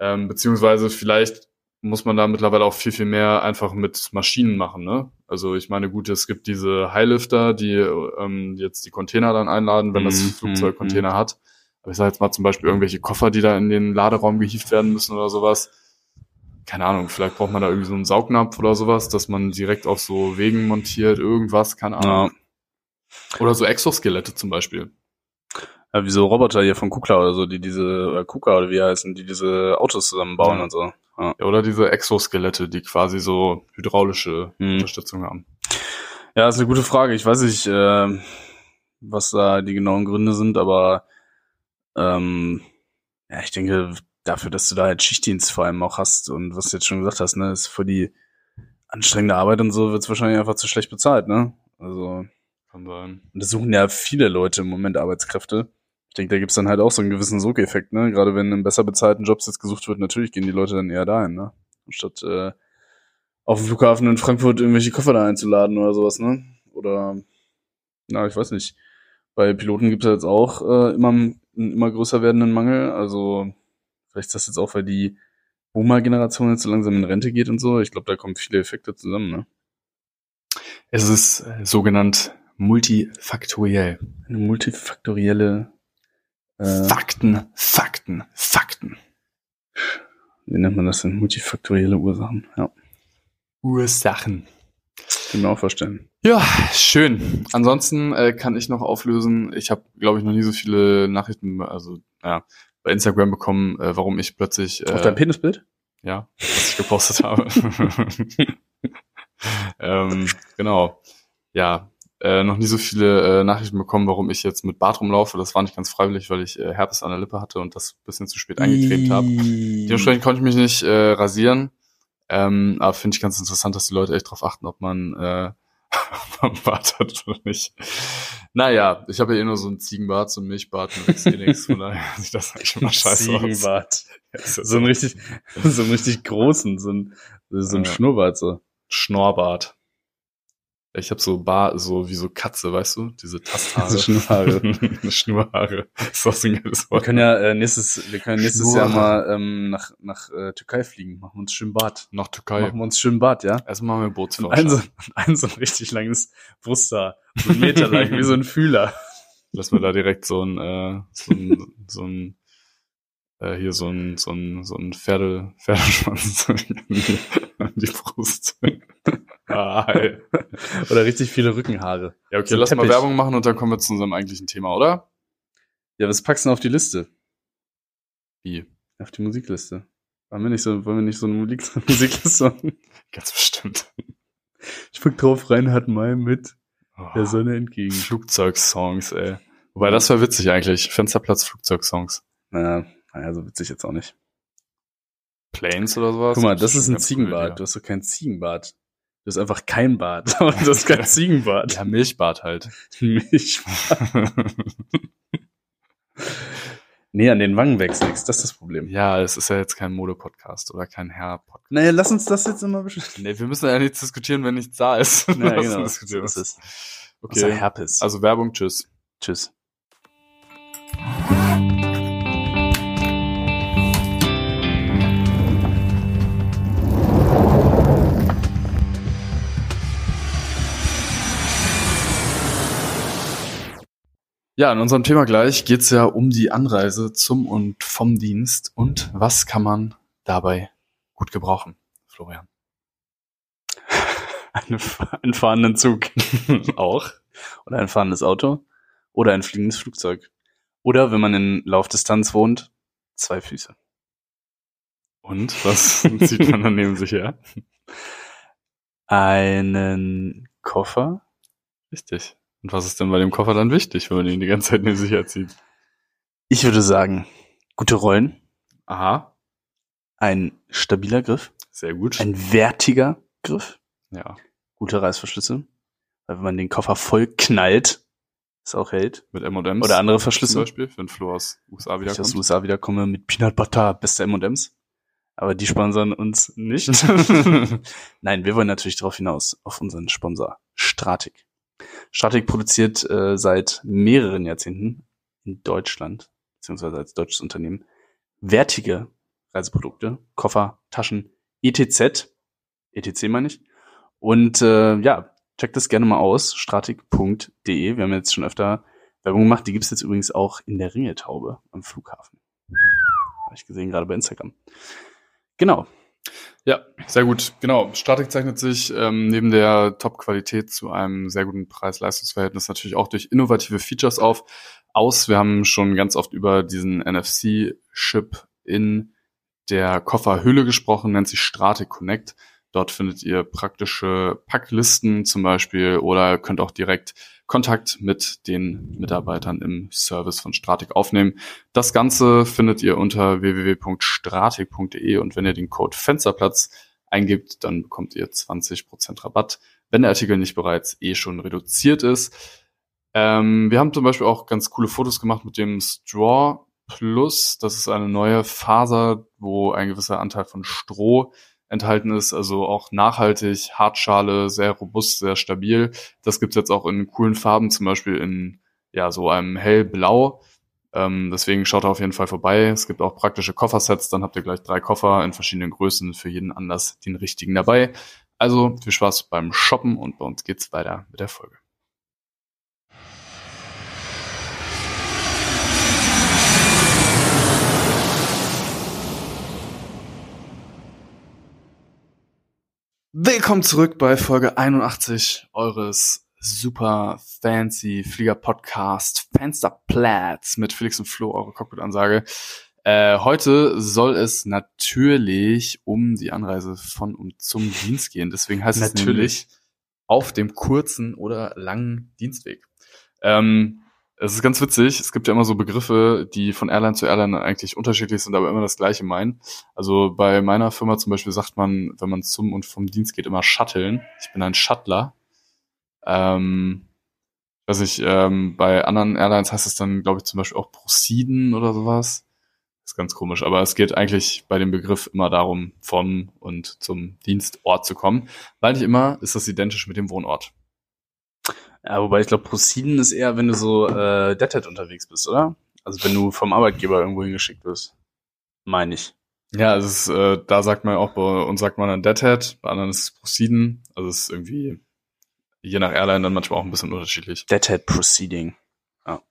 Ähm, beziehungsweise vielleicht muss man da mittlerweile auch viel, viel mehr einfach mit Maschinen machen, ne? Also ich meine, gut, es gibt diese Highlifter, die ähm, jetzt die Container dann einladen, wenn das Mhm, Flugzeug Container hat. Aber ich sage jetzt mal zum Beispiel irgendwelche Koffer, die da in den Laderaum gehievt werden müssen oder sowas. Keine Ahnung, vielleicht braucht man da irgendwie so einen Saugnapf oder sowas, dass man direkt auf so Wegen montiert, irgendwas, keine Ahnung. Ja. Oder so Exoskelette zum Beispiel. Ja, wie so Roboter hier von Kukla oder so, die diese, oder Kuka oder wie heißen, die diese Autos zusammenbauen Ja. und so. Ja. Ja, oder diese Exoskelette, die quasi so hydraulische Hm. Unterstützung haben. Ja, ist eine gute Frage. Ich weiß nicht, äh, was da die genauen Gründe sind, aber ähm, ja, ich denke, dafür, dass du da halt Schichtdienst vor allem auch hast und was du jetzt schon gesagt hast, ne, ist für die anstrengende Arbeit und so wird's wahrscheinlich einfach zu schlecht bezahlt, ne? Also, Kann sein. und das suchen ja viele Leute im Moment Arbeitskräfte. Ich denke, da gibt's dann halt auch so einen gewissen Sogeffekt, ne? Gerade wenn in besser bezahlten Jobs jetzt gesucht wird, natürlich gehen die Leute dann eher dahin, ne? Anstatt äh, auf dem Flughafen in Frankfurt irgendwelche Koffer da einzuladen oder sowas, ne? Oder, na, ich weiß nicht. Bei Piloten gibt's ja jetzt auch äh, immer einen immer größer werdenden Mangel. Also, vielleicht ist das jetzt auch, weil die Boomer-Generation jetzt so langsam in Rente geht und so. Ich glaube, da kommen viele Effekte zusammen, ne? Es ist äh, sogenannt multifaktoriell. Eine multifaktorielle Fakten, Fakten, Fakten. wie nennt man das denn? Multifaktorielle Ursachen. Ja, Ursachen. kann mir auch vorstellen. Ja, schön. Ansonsten äh, kann ich noch auflösen. Ich habe, glaube ich, noch nie so viele Nachrichten, also ja, bei Instagram bekommen, äh, warum ich plötzlich Auf äh, dein Penisbild? ja, was ich gepostet habe. ähm, genau. Ja, äh, noch nie so viele äh, Nachrichten bekommen, warum ich jetzt mit Bart rumlaufe. Das war nicht ganz freiwillig, weil ich äh, Herpes an der Lippe hatte und das ein bisschen zu spät eingecremt habe. Dementsprechend konnte ich mich nicht äh, rasieren. Ähm, aber finde ich ganz interessant, dass die Leute echt drauf achten, ob man äh, ob man einen Bart hat oder nicht. Naja, ich habe ja eh nur so einen Ziegenbart, so einen Milchbart und wächst eh nichts, von daher sieht das eigentlich immer scheiße aus. Ziegenbart. Ist ja So einen richtig, so einen richtig großen, so ein, so ein Ja. Schnurrbart so. Schnorrbart. Ich habe so Bart, so wie so Katze, weißt du? Diese Tasthaare. So Schnurrhaare. Schnurhaare. ist doch so ein geiles Wir Wort. können ja äh, nächstes, wir können nächstes Jahr mal ähm, nach, nach äh, Türkei fliegen. Machen wir uns schön Bart. Noch Türkei. Machen wir uns schön Bart, ja? Erstmal machen wir Und ein so, Bootsführerschein. ein so ein richtig langes Brusthaar. So ein Meter lang, wie so ein Fühler. Lass mir da direkt so ein, äh, so ein, so ein äh, hier so ein, so ein, so ein Pferde, Pferdeschwanz an die Brust. Ah. Oder richtig viele Rückenhaare. Ja, okay, So lass mal Teppich. Werbung machen und dann kommen wir zu unserem eigentlichen Thema, oder? Ja, was packst du denn auf die Liste? Wie? Auf die Musikliste. Wollen wir nicht so, wollen wir nicht so eine Musik Musikliste machen? Ganz bestimmt. Ich pack drauf Reinhard May mit Oh, der Sonne entgegen. Flugzeugsongs, ey. Wobei, das wäre witzig eigentlich. Fensterplatz Flugzeugsongs. Naja, naja, so witzig jetzt auch nicht. Planes oder sowas? Guck mal, das ist ein ganz cool, ja. Du hast doch kein Ziegenbart. Du hast einfach kein Bart. Aber du hast kein Ziegenbart. Ja, Milchbart halt. Milch. Nee, an den Wangen wächst nichts. Das ist das Problem. ja, es ist ja jetzt kein Mode-Podcast oder kein Herr-Podcast. Naja, lass uns das jetzt immer besprechen. Nee, wir müssen ja nichts diskutieren, wenn nichts da ist. Ja, Lass genau. Das ist Okay, okay. Herpes. also Werbung, tschüss. tschüss. Ja, in unserem Thema gleich geht's ja um die Anreise zum und vom Dienst und was kann man dabei gut gebrauchen, Florian? Eine, einen fahrenden Zug. Auch. Oder ein fahrendes Auto. Oder ein fliegendes Flugzeug. Oder, wenn man in Laufdistanz wohnt, zwei Füße. Und was zieht man dann neben sich her? Einen Koffer. Richtig. Und was ist denn bei dem Koffer dann wichtig, wenn man ihn die ganze Zeit neben sich herzieht? Ich würde sagen, gute Rollen. Aha, Ein stabiler Griff. sehr gut. Ein wertiger Griff. ja, Gute Reißverschlüsse. Weil wenn man den Koffer voll knallt, es auch hält. mit M&M's. Oder andere zum Verschlüsse. Beispiel, wenn Flo aus USA Wenn ich aus wiederkommt. USA wiederkomme mit Peanut Butter, beste M&M's. Aber die sponsern uns nicht. Nein, wir wollen natürlich darauf hinaus, auf unseren Sponsor Stratik. Stratik produziert äh, seit mehreren Jahrzehnten in Deutschland, beziehungsweise als deutsches Unternehmen, wertige Reiseprodukte, Koffer, Taschen, ETZ, ETC meine ich. Und äh, ja, checkt das gerne mal aus, stratik.de. Wir haben jetzt schon öfter Werbung gemacht. Die gibt's jetzt übrigens auch in der Ringeltaube am Flughafen. Habe ich gesehen, gerade bei Instagram. Genau. Ja, sehr gut. Genau. Stratik zeichnet sich ähm, neben der Top-Qualität zu einem sehr guten Preis-Leistungs-Verhältnis natürlich auch durch innovative Features auf aus. Wir haben schon ganz oft über diesen NFC-Chip in der Kofferhülle gesprochen, nennt sich Stratik Connect. Dort findet ihr praktische Packlisten zum Beispiel oder könnt auch direkt Kontakt mit den Mitarbeitern im Service von Stratik aufnehmen. Das Ganze findet ihr unter www.stratik.de und wenn ihr den Code Fensterplatz eingibt, dann bekommt ihr 20% Rabatt, wenn der Artikel nicht bereits eh schon reduziert ist. Ähm, wir haben zum Beispiel auch ganz coole Fotos gemacht mit dem Straw Plus. Das ist eine neue Faser, wo ein gewisser Anteil von Stroh enthalten ist, also auch nachhaltig, Hartschale, sehr robust, sehr stabil. Das gibt's jetzt auch in coolen Farben, zum Beispiel in ja so einem hellblau. Ähm, deswegen schaut da auf jeden Fall vorbei. Es gibt auch praktische Koffersets, dann habt ihr gleich drei Koffer in verschiedenen Größen, für jeden anders den richtigen dabei. Also viel Spaß beim Shoppen und bei uns geht's weiter mit der Folge. Willkommen zurück bei Folge 81 eures super fancy Flieger Podcast Fensterplatz mit Felix und Flo, eure Cockpit-Ansage. Äh, heute soll es natürlich um die Anreise von und zum Dienst gehen. Deswegen heißt es Natürlich. auf dem kurzen oder langen Dienstweg. Ähm, es ist ganz witzig. Es gibt ja immer so Begriffe, die von Airline zu Airline eigentlich unterschiedlich sind, aber immer das Gleiche meinen. Also bei meiner Firma zum Beispiel sagt man, wenn man zum und vom Dienst geht, immer Shutteln. Ich bin ein Shuttler. Ähm, weiß ich, ähm, bei anderen Airlines heißt es dann, glaube ich, zum Beispiel auch Proceeden oder sowas. ist ganz komisch, aber es geht eigentlich bei dem Begriff immer darum, vom und zum Dienstort zu kommen, weil nicht immer ist das identisch mit dem Wohnort. Ja, wobei ich glaube, Proceeden ist eher, wenn du so äh, Deadhead unterwegs bist, oder? Also wenn du vom Arbeitgeber irgendwo hingeschickt wirst. Meine ich. Ja, es ist, äh, da sagt man auch, bei uns sagt man dann Deadhead, bei anderen ist es Proceeden. Also es ist irgendwie je nach Airline dann manchmal auch ein bisschen unterschiedlich. Deadhead Proceeding. Ja.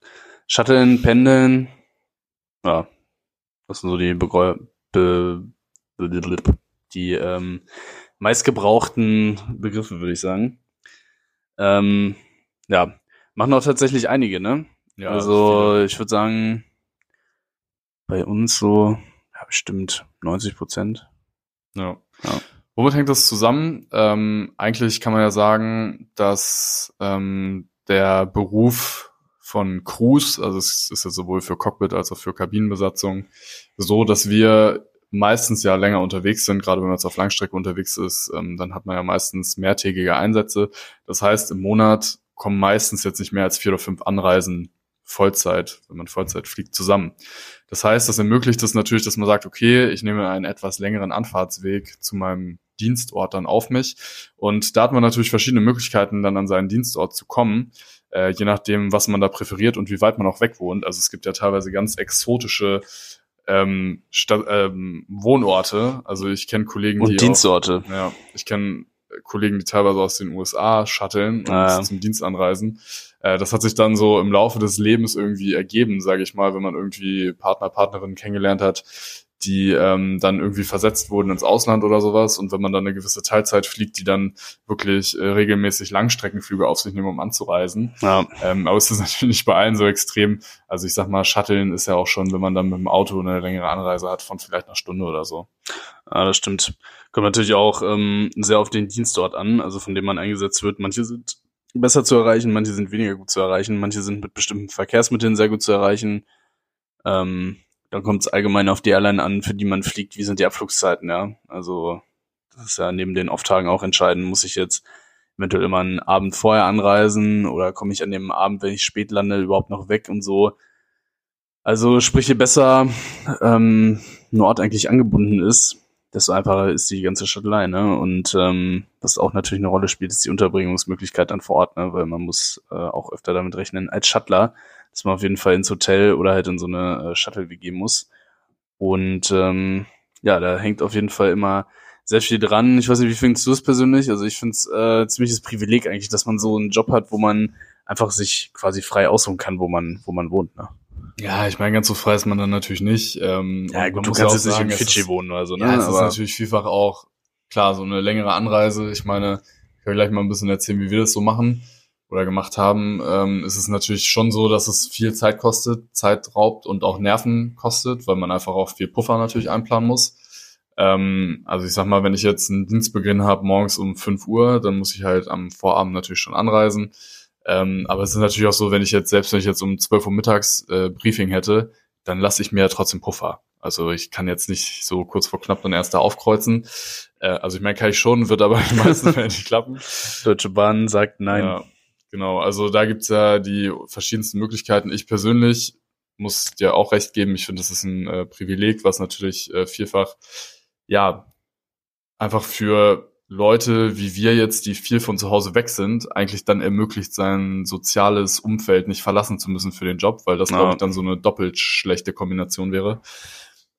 Shutteln, Pendeln. Ja. Das sind so die Begreu be be die ähm, meistgebrauchten Begriffe, würde ich sagen. Ähm, ja, machen auch tatsächlich einige, ne? Ja, also ich würde sagen, bei uns so ja, bestimmt 90 Prozent. Ja. Ja. Womit hängt das zusammen? Ähm, eigentlich kann man ja sagen, dass ähm, der Beruf von Crews, also es ist ja sowohl für Cockpit als auch für Kabinenbesatzung, so, dass wir meistens ja länger unterwegs sind, gerade wenn man jetzt auf Langstrecke unterwegs ist, ähm, dann hat man ja meistens mehrtägige Einsätze. Das heißt, im Monat kommen meistens jetzt nicht mehr als vier oder fünf Anreisen Vollzeit, wenn man Vollzeit fliegt, zusammen. Das heißt, das ermöglicht es natürlich, dass man sagt, okay, ich nehme einen etwas längeren Anfahrtsweg zu meinem Dienstort dann auf mich. Und da hat man natürlich verschiedene Möglichkeiten, dann an seinen Dienstort zu kommen, äh, je nachdem, was man da präferiert und wie weit man auch weg wohnt. Also es gibt ja teilweise ganz exotische ähm, Stadt, ähm, Wohnorte. Also ich kenne Kollegen, die Und Dienstorte. auch, ja, ich kenne Kollegen, die teilweise aus den USA shutteln und Ah, ja. zum Dienst anreisen. Äh, das hat sich dann so im Laufe des Lebens irgendwie ergeben, sage ich mal, wenn man irgendwie Partner, Partnerinnen kennengelernt hat, die ähm, dann irgendwie versetzt wurden ins Ausland oder sowas. Und wenn man dann eine gewisse Teilzeit fliegt, die dann wirklich äh, regelmäßig Langstreckenflüge auf sich nehmen, um anzureisen. Ja, Ähm, aber es ist natürlich nicht bei allen so extrem. Also ich sag mal, Shutteln ist ja auch schon, wenn man dann mit dem Auto eine längere Anreise hat von vielleicht einer Stunde oder so. Ja, das stimmt. Kommt natürlich auch ähm, sehr auf den Dienst dort an, also von dem man eingesetzt wird. Manche sind besser zu erreichen, manche sind weniger gut zu erreichen, manche sind mit bestimmten Verkehrsmitteln sehr gut zu erreichen. Ähm, dann kommt es allgemein auf die Airline an, für die man fliegt. Wie sind die Abflugszeiten, ja? Also das ist ja neben den Off-Tagen auch entscheidend. Muss ich jetzt eventuell immer einen Abend vorher anreisen oder komme ich an dem Abend, wenn ich spät lande, überhaupt noch weg und so. Also sprich, je besser ähm, ein Ort eigentlich angebunden ist, desto einfacher ist die ganze Shuttlei, ne? Und ähm, was auch natürlich eine Rolle spielt, ist die Unterbringungsmöglichkeit dann vor Ort, ne? Weil man muss äh, auch öfter damit rechnen, als Shuttler, dass man auf jeden Fall ins Hotel oder halt in so eine äh, Shuttle-WG muss. Und ähm, ja, da hängt auf jeden Fall immer sehr viel dran. Ich weiß nicht, wie findest du es persönlich? Also ich finde es äh, ziemliches Privileg eigentlich, dass man so einen Job hat, wo man einfach sich quasi frei aussuchen kann, wo man, wo man wohnt. Ne? Ja, ich meine, ganz so frei ist man dann natürlich nicht. Ähm, Ja, gut, du kannst jetzt nicht in es Fidschi wohnen oder so, ne? Ja, es ist natürlich vielfach auch, klar, so eine längere Anreise. Ich meine, ich kann gleich mal ein bisschen erzählen, wie wir das so machen oder gemacht haben. Ähm, es ist natürlich schon so, dass es viel Zeit kostet, Zeit raubt und auch Nerven kostet, weil man einfach auch viel Puffer natürlich einplanen muss. Ähm, also ich sag mal, wenn ich jetzt einen Dienstbeginn habe morgens um 5 Uhr, dann muss ich halt am Vorabend natürlich schon anreisen. Ähm, aber es ist natürlich auch so, wenn ich jetzt, selbst wenn ich jetzt um 12 Uhr mittags äh, Briefing hätte, dann lasse ich mir ja trotzdem Puffer. Also ich kann jetzt nicht so kurz vor knapp dann erst da aufkreuzen. Äh, also ich meine, kann ich schon, wird aber in den meisten Fällen nicht klappen. Deutsche Bahn sagt nein. Ja, genau. Also da gibt's ja die verschiedensten Möglichkeiten. Ich persönlich muss dir auch recht geben. Ich finde, das ist ein äh, Privileg, was natürlich äh, vielfach, ja, einfach für Leute wie wir jetzt, die viel von zu Hause weg sind, eigentlich dann ermöglicht, sein soziales Umfeld nicht verlassen zu müssen für den Job, weil das, Ja. glaube ich, dann so eine doppelt schlechte Kombination wäre.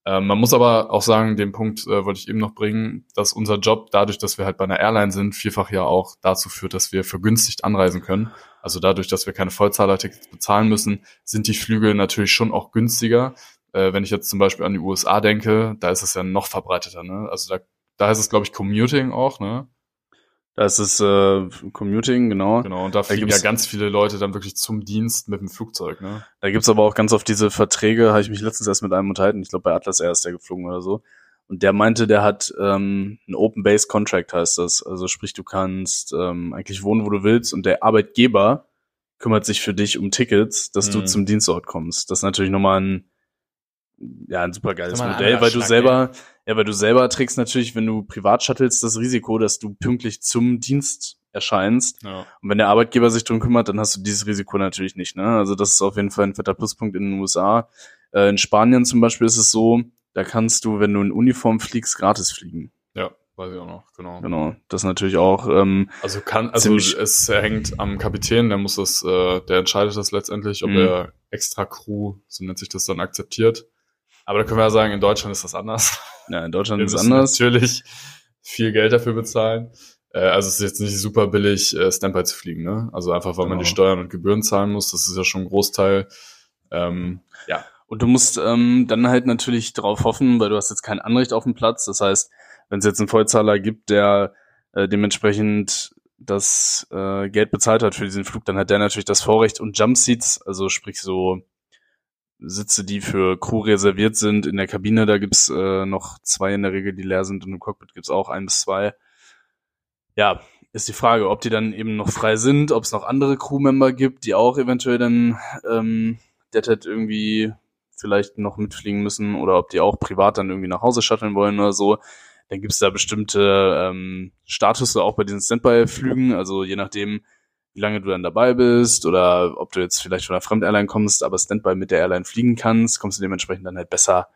Ähm, man muss aber auch sagen, den Punkt äh, wollte ich eben noch bringen, dass unser Job, dadurch, dass wir halt bei einer Airline sind, vielfach ja auch dazu führt, dass wir vergünstigt anreisen können. Also dadurch, dass wir keine Vollzahlertickets bezahlen müssen, sind die Flüge natürlich schon auch günstiger. Äh, wenn ich jetzt zum Beispiel an die USA denke, da ist es ja noch verbreiteter. Ne? Also da, da heißt es, glaube ich, Commuting auch. Ne? Da ist es äh, Commuting, genau. Genau, und da fliegen ja gibt's- ganz viele Leute dann wirklich zum Dienst mit dem Flugzeug. Ne? Da gibt's aber auch ganz oft diese Verträge, habe ich mich letztens erst mit einem unterhalten, ich glaube bei Atlas Air ist der geflogen oder so. Und der meinte, der hat ähm, ein Open Base Contract heißt das. Also sprich, du kannst ähm, eigentlich wohnen, wo du willst und der Arbeitgeber kümmert sich für dich um Tickets, dass du Mhm. zum Dienstort kommst. Das ist natürlich nochmal ein ja, ein super geiles Modell, weil du selber, ja, weil du selber trägst natürlich, wenn du privat shuttelst, das Risiko, dass du pünktlich zum Dienst erscheinst. Ja. Und wenn der Arbeitgeber sich drum kümmert, dann hast du dieses Risiko natürlich nicht. Ne? Also das ist auf jeden Fall ein fetter Pluspunkt in den USA. Äh, in Spanien zum Beispiel ist es so, da kannst du, wenn du in Uniform fliegst, gratis fliegen. ja, weiß ich auch noch, genau. Genau. Das natürlich auch, ähm, Also kann, also es hängt am Kapitän, der muss das, äh, der entscheidet das letztendlich, ob Mhm. er extra Crew, so nennt sich das dann, akzeptiert. Aber da können wir ja sagen, in Deutschland ist das anders. ja, in Deutschland Wir ist müssen anders. natürlich viel Geld dafür bezahlen. Äh, also es ist jetzt nicht super billig, äh, Standby zu fliegen, ne? Also einfach, weil man Genau. die Steuern und Gebühren zahlen muss, das ist ja schon ein Großteil. Ähm, ja, Und du musst ähm, dann halt natürlich darauf hoffen, weil du hast jetzt kein Anrecht auf dem Platz. Das heißt, wenn es jetzt einen Vollzahler gibt, der äh, dementsprechend das äh, Geld bezahlt hat für diesen Flug, dann hat der natürlich das Vorrecht und Jumpseats, also sprich so Sitze, die für Crew reserviert sind in der Kabine, da gibt's äh, noch zwei in der Regel, die leer sind und im Cockpit gibt's auch ein bis zwei. Ja, ist die Frage, ob die dann eben noch frei sind, ob es noch andere Crewmember gibt, die auch eventuell dann ähm, Deadhead irgendwie vielleicht noch mitfliegen müssen oder ob die auch privat dann irgendwie nach Hause shutteln wollen oder so. Dann gibt's da bestimmte ähm, Statusse auch bei diesen Standby-Flügen, also je nachdem, wie lange du dann dabei bist oder ob du jetzt vielleicht von einer Fremd-Airline kommst, aber Standby mit der Airline fliegen kannst, kommst du dementsprechend dann halt besser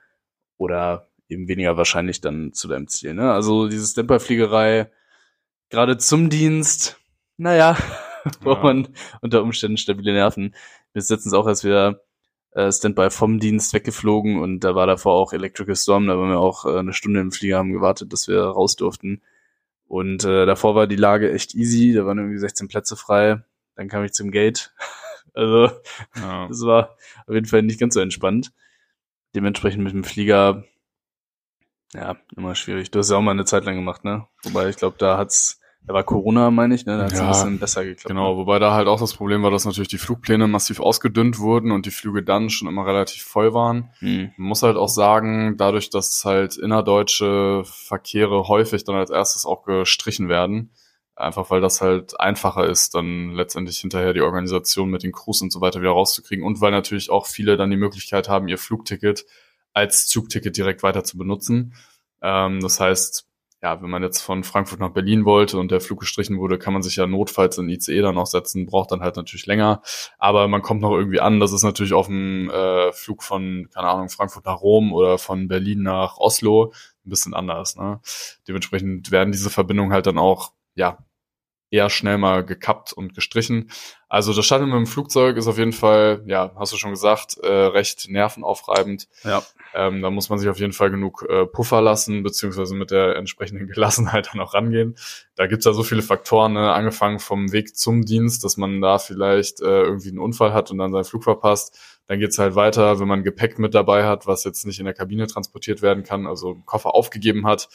oder eben weniger wahrscheinlich dann zu deinem Ziel. Ne? Also diese Standby-Fliegerei, gerade zum Dienst, naja, braucht Ja. man unter Umständen stabile Nerven. Wir sind letztens auch erst wieder äh, Standby vom Dienst weggeflogen und da war davor auch Electrical Storm, da waren wir auch äh, eine Stunde im Flieger, haben gewartet, dass wir raus durften. Und äh, davor war die Lage echt easy, da waren irgendwie 16 Plätze frei. Dann kam ich zum Gate. Also Ja. das war auf jeden Fall nicht ganz so entspannt. Dementsprechend mit dem Flieger, ja, immer schwierig. Du hast ja auch mal eine Zeit lang gemacht, ne? Wobei ich glaube, da hat's, da war Corona, meine ich, ne? Da hat's Ja, ein bisschen besser geklappt. Genau, wobei da halt auch das Problem war, dass natürlich die Flugpläne massiv ausgedünnt wurden und die Flüge dann schon immer relativ voll waren. Hm. Man muss halt auch sagen, dadurch, dass halt innerdeutsche Verkehre häufig dann als erstes auch gestrichen werden, einfach weil das halt einfacher ist, dann letztendlich hinterher die Organisation mit den Crews und so weiter wieder rauszukriegen und weil natürlich auch viele dann die Möglichkeit haben, ihr Flugticket als Zugticket direkt weiter zu benutzen. Ähm, das heißt, ja, wenn man jetzt von Frankfurt nach Berlin wollte und der Flug gestrichen wurde, kann man sich ja notfalls in ICE dann auch setzen, braucht dann halt natürlich länger, aber man kommt noch irgendwie an. Das ist natürlich auf dem äh, Flug von, keine Ahnung, Frankfurt nach Rom oder von Berlin nach Oslo ein bisschen anders. Ne? Dementsprechend werden diese Verbindungen halt dann auch, ja, eher schnell mal gekappt und gestrichen. Also das Shuttle mit dem Flugzeug ist auf jeden Fall, ja, hast du schon gesagt, äh, recht nervenaufreibend. Ja. Ähm, da muss man sich auf jeden Fall genug äh, Puffer lassen, beziehungsweise mit der entsprechenden Gelassenheit dann auch rangehen. Da gibt's ja so viele Faktoren, ne? angefangen vom Weg zum Dienst, dass man da vielleicht äh, irgendwie einen Unfall hat und dann seinen Flug verpasst. Dann geht's halt weiter, wenn man Gepäck mit dabei hat, was jetzt nicht in der Kabine transportiert werden kann, also einen Koffer aufgegeben hat,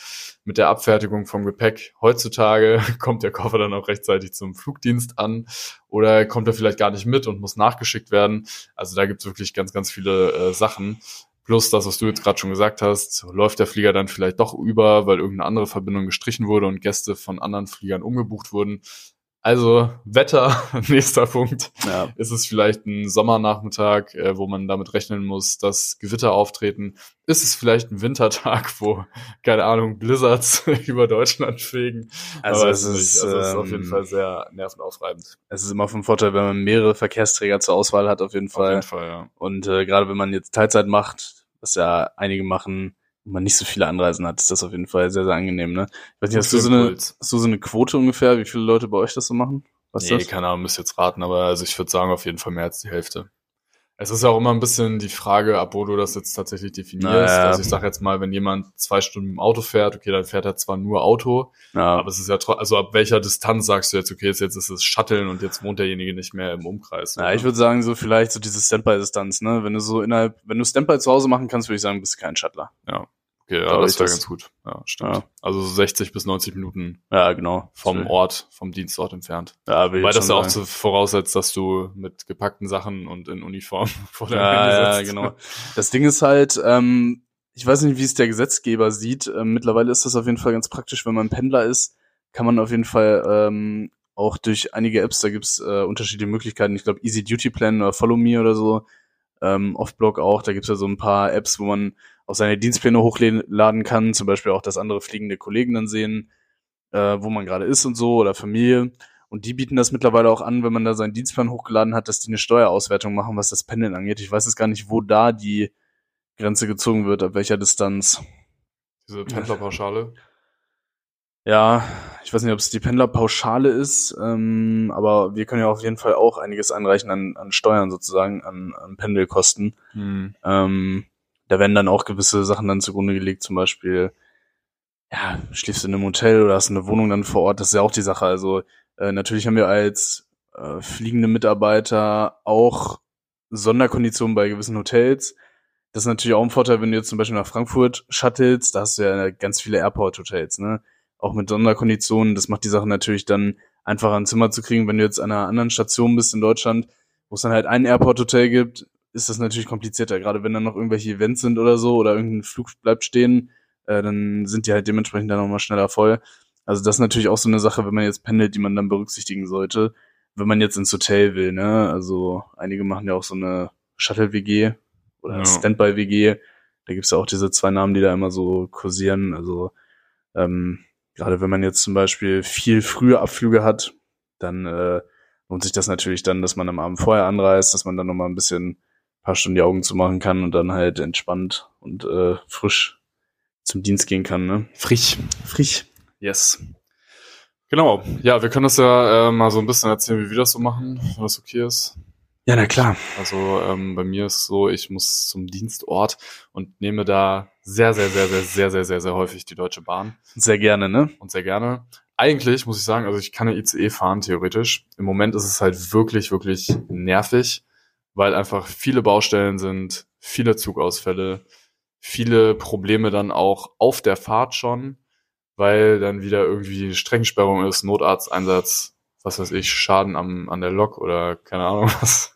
mit der Abfertigung vom Gepäck. Heutzutage kommt der Koffer dann auch rechtzeitig zum Flugdienst an oder kommt er vielleicht gar nicht mit und muss nachgeschickt werden. Also da gibt's wirklich ganz, ganz viele äh, Sachen. Plus das, was du jetzt gerade schon gesagt hast, läuft der Flieger dann vielleicht doch über, weil irgendeine andere Verbindung gestrichen wurde und Gäste von anderen Fliegern umgebucht wurden. Also Wetter, nächster Punkt. Ja. Ist es vielleicht ein Sommernachmittag, äh, wo man damit rechnen muss, dass Gewitter auftreten? Ist es vielleicht ein Wintertag, wo, keine Ahnung, Blizzards über Deutschland fegen? Also Aber es ist, also es ist auf jeden ähm, Fall sehr nervenaufreibend. Es ist immer vom Vorteil, wenn man mehrere Verkehrsträger zur Auswahl hat, auf jeden Auf Fall. jeden Fall, ja. Und äh, gerade wenn man jetzt Teilzeit macht, was ja einige machen, man nicht so viele Anreisen hat, ist das auf jeden Fall sehr, sehr angenehm. Ne? Ich weiß nicht, hast du, so eine, hast du so eine Quote ungefähr, wie viele Leute bei euch das so machen? Was ist nee, das? keine Ahnung, müsst jetzt raten, aber also ich würde sagen, auf jeden Fall mehr als die Hälfte. Es ist ja auch immer ein bisschen die Frage, ab wo du das jetzt tatsächlich definierst. Naja. Also ich sage jetzt mal, wenn jemand zwei Stunden im Auto fährt, okay, dann fährt er zwar nur Auto, Ja, aber es ist ja trotzdem, also ab welcher Distanz sagst du jetzt, okay, jetzt, jetzt ist es Shutteln und jetzt wohnt derjenige nicht mehr im Umkreis. ja, oder? ich würde sagen, so vielleicht so diese Standby-Distanz, ne? Wenn du so innerhalb, wenn du Standby zu Hause machen kannst, würde ich sagen, bist du kein Shuttler. Okay, ja, das wäre ganz gut. Ja, stimmt. Ja. Also so 60 bis 90 Minuten Ja, genau. vom So. Ort, vom Dienstort entfernt. Ja, will Weil das ja auch zu, voraussetzt, dass du mit gepackten Sachen und in Uniform vor deinem Ja, ja, genau. Das Ding ist halt, ähm, ich weiß nicht, wie es der Gesetzgeber sieht. Ähm, mittlerweile ist das auf jeden Fall ganz praktisch, wenn man Pendler ist, kann man auf jeden Fall ähm, auch durch einige Apps, da gibt's äh, unterschiedliche Möglichkeiten. Ich glaube, Easy Duty Plan oder Follow Me oder so, ähm, Offblock auch. Da gibt's ja so ein paar Apps, wo man auch seine Dienstpläne hochladen kann, zum Beispiel auch, dass andere fliegende Kollegen dann sehen, äh, wo man gerade ist und so oder Familie. Und die bieten das mittlerweile auch an, wenn man da seinen Dienstplan hochgeladen hat, dass die eine Steuerauswertung machen, was das Pendeln angeht. Ich weiß jetzt gar nicht, wo da die Grenze gezogen wird, ab welcher Distanz. Diese Pendlerpauschale. Ja, ich weiß nicht, ob es die Pendlerpauschale ist, ähm, aber wir können ja auf jeden Fall auch einiges einreichen an, an Steuern sozusagen, an, an Pendelkosten. Hm. Ähm, da werden dann auch gewisse Sachen dann zugrunde gelegt, zum Beispiel, ja, schläfst du in einem Hotel oder hast eine Wohnung dann vor Ort, das ist ja auch die Sache. Also äh, natürlich haben wir als äh, fliegende Mitarbeiter auch Sonderkonditionen bei gewissen Hotels. Das ist natürlich auch ein Vorteil, wenn du jetzt zum Beispiel nach Frankfurt shuttelst, da hast du ja ganz viele Airport-Hotels, ne? Auch mit Sonderkonditionen, das macht die Sache natürlich dann einfacher ein Zimmer zu kriegen. Wenn du jetzt an einer anderen Station bist in Deutschland, wo es dann halt ein Airport-Hotel gibt, ist das natürlich komplizierter. Gerade wenn dann noch irgendwelche Events sind oder so oder irgendein Flug bleibt stehen, äh, dann sind die halt dementsprechend dann nochmal schneller voll. Also das ist natürlich auch so eine Sache, wenn man jetzt pendelt, die man dann berücksichtigen sollte, wenn man jetzt ins Hotel will. Ne? Also einige machen ja auch so eine Shuttle-WG oder Ja. Standby-WG. Da gibt's ja auch diese zwei Namen, die da immer so kursieren. Also ähm, gerade wenn man jetzt zum Beispiel viel frühe Abflüge hat, dann äh, lohnt sich das natürlich dann, dass man am Abend vorher anreist, dass man dann nochmal ein bisschen paar Stunden die Augen zumachen kann und dann halt entspannt und äh, frisch zum Dienst gehen kann. Ne? Frisch. Frisch. Yes. Genau. Ja, wir können das ja äh, mal so ein bisschen erzählen, wie wir das so machen, wenn das okay ist. Ja, na klar. Also ähm, bei mir ist so, ich muss zum Dienstort und nehme da sehr, sehr, sehr, sehr, sehr, sehr, sehr, sehr häufig die Deutsche Bahn Sehr gerne, ne? und sehr gerne. eigentlich muss ich sagen, also ich kann ja ICE fahren, theoretisch. Im Moment ist es halt wirklich, wirklich nervig, weil einfach viele Baustellen sind, viele Zugausfälle, viele Probleme dann auch auf der Fahrt schon, weil dann wieder irgendwie Streckensperrung ist, Notarzteinsatz, was weiß ich, Schaden am, an der Lok oder keine Ahnung was.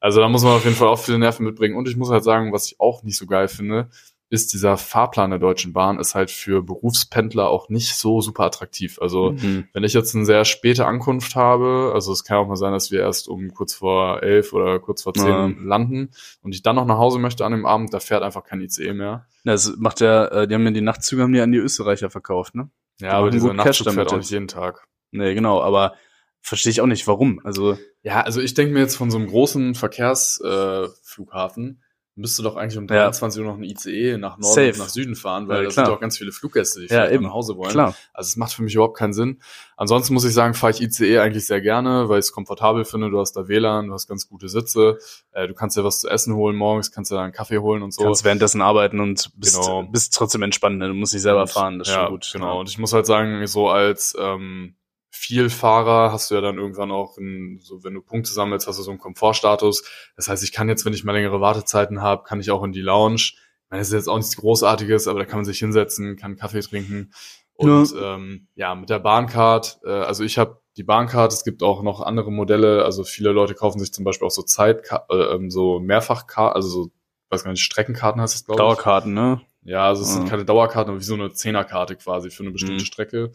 Also da muss man auf jeden Fall auch viele Nerven mitbringen. Und ich muss halt sagen, was ich auch nicht so geil finde, ist dieser Fahrplan der Deutschen Bahn ist halt für Berufspendler auch nicht so super attraktiv. Also Mhm. wenn ich jetzt eine sehr späte Ankunft habe, also es kann auch mal sein, dass wir erst um kurz vor elf oder kurz vor zehn Ja. landen und ich dann noch nach Hause möchte an dem Abend, da fährt einfach kein ICE mehr. Das macht ja, äh, die haben ja die Nachtzüge haben die an die Österreicher verkauft, ne? Ja, Die aber dieser Cash Nachtzug fährt auch jetzt. nicht jeden Tag. Nee, genau, aber verstehe ich auch nicht, warum. Also, Ja, also ich denke mir jetzt von so einem großen Verkehrsflughafen äh, müsste doch eigentlich um Ja. 23 Uhr noch ein ICE nach Norden Safe. und nach Süden fahren, weil Ja, klar. sind doch ganz viele Fluggäste, die Ja, vielleicht eben. nach Hause wollen. klar. Also es macht für mich überhaupt keinen Sinn. Ansonsten muss ich sagen, fahre ich ICE eigentlich sehr gerne, weil ich es komfortabel finde. Du hast da WLAN, du hast ganz gute Sitze, äh, du kannst dir was zu essen holen morgens, kannst dir da einen Kaffee holen und so. Kannst währenddessen arbeiten und bist, Genau. bist trotzdem entspannt, ne? Du musst dich selber fahren, das ist ja, schon gut. Genau. Und ich muss halt sagen, so als ähm, Vielfahrer hast du ja dann irgendwann auch, in, so wenn du Punkte sammelst, hast du so einen Komfortstatus. Das heißt, ich kann jetzt, wenn ich mal längere Wartezeiten habe, kann ich auch in die Lounge. Ich meine, das ist jetzt auch nichts Großartiges, aber da kann man sich hinsetzen, kann Kaffee trinken. Und ja, ähm, ja mit der Bahncard, äh, also ich habe die Bahncard, es gibt auch noch andere Modelle, also viele Leute kaufen sich zum Beispiel auch so Zeit, äh, ähm, so Mehrfachkarten, also so, weiß gar nicht, Streckenkarten heißt das, glaube ich. Dauerkarten, ne? Ja, also es sind Ah. keine Dauerkarten, aber wie so eine Zehnerkarte quasi für eine bestimmte Mhm. Strecke.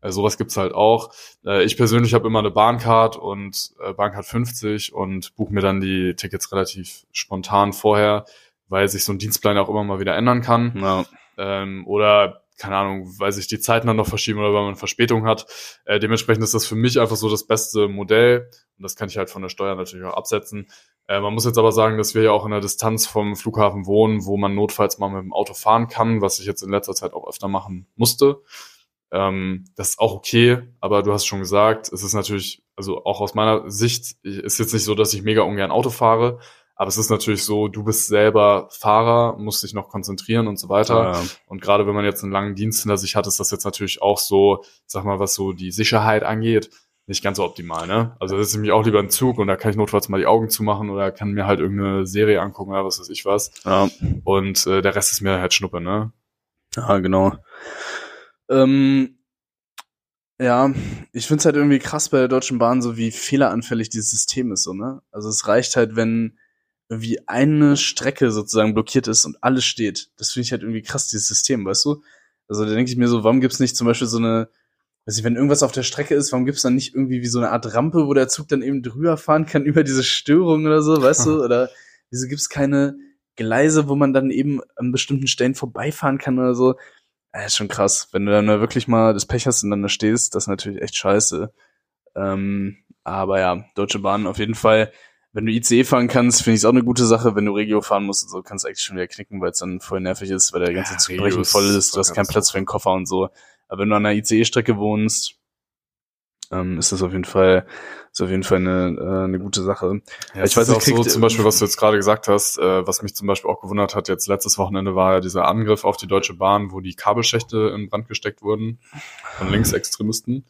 Äh, sowas gibt's halt auch. Äh, ich persönlich habe immer eine Bahncard und äh, Bahncard 50 und buche mir dann die Tickets relativ spontan vorher, weil sich so ein Dienstplan auch immer mal wieder ändern kann. Ja. Ähm, oder keine Ahnung, weil sich die Zeiten dann noch verschieben oder weil man Verspätung hat. Äh, dementsprechend ist das für mich einfach so das beste Modell und das kann ich halt von der Steuer natürlich auch absetzen. Äh, man muss jetzt aber sagen, dass wir ja auch in der Distanz vom Flughafen wohnen, wo man notfalls mal mit dem Auto fahren kann, was ich jetzt in letzter Zeit auch öfter machen musste. Ähm, das ist auch okay, aber du hast schon gesagt, es ist natürlich, also auch aus meiner Sicht, ist jetzt nicht so, dass ich mega ungern Auto fahre, aber es ist natürlich so, du bist selber Fahrer, musst dich noch konzentrieren und so weiter. Ja. Und gerade wenn man jetzt einen langen Dienst hinter sich hat, ist das jetzt natürlich auch so, sag mal, was so die Sicherheit angeht, nicht ganz so optimal, ne? Also das ist nämlich auch lieber ein Zug und da kann ich notfalls mal die Augen zumachen oder kann mir halt irgendeine Serie angucken oder was weiß ich was. ja. Und äh, der Rest ist mir halt Schnuppe, ne? Ja, genau. Ähm, ja, ich find's halt irgendwie krass bei der Deutschen Bahn, so wie fehleranfällig dieses System ist, so, ne? Also es reicht halt, wenn irgendwie eine Strecke sozusagen blockiert ist und alles steht. Das finde ich halt irgendwie krass, dieses System, weißt du? Also da denke ich mir so, warum gibt's nicht zum Beispiel so eine, weiß ich, wenn irgendwas auf der Strecke ist, warum gibt's dann nicht irgendwie wie so eine Art Rampe, wo der Zug dann eben drüber fahren kann über diese Störung oder so, weißt du? Oder wieso gibt's keine Gleise, wo man dann eben an bestimmten Stellen vorbeifahren kann oder so? Ja, ist schon krass. Wenn du dann da wirklich mal das Pech hast und dann da stehst, das ist natürlich echt scheiße. Ähm, aber ja, Deutsche Bahn auf jeden Fall. Wenn du ICE fahren kannst, finde ich es auch eine gute Sache. Wenn du Regio fahren musst und so, kannst du eigentlich schon wieder knicken, weil es dann voll nervig ist, weil der ganze Ja, Zug brechen voll ist, du hast keinen Platz für den Koffer und so. Aber wenn du an einer ICE-Strecke wohnst, ähm, ist das auf jeden Fall, ist auf jeden Fall eine, äh, eine gute Sache. Ja, Ich weiß nicht, auch so zum Beispiel, was du jetzt gerade gesagt hast, äh, was mich zum Beispiel auch gewundert hat, jetzt letztes Wochenende war ja dieser Angriff auf die Deutsche Bahn, wo die Kabelschächte in Brand gesteckt wurden von Linksextremisten.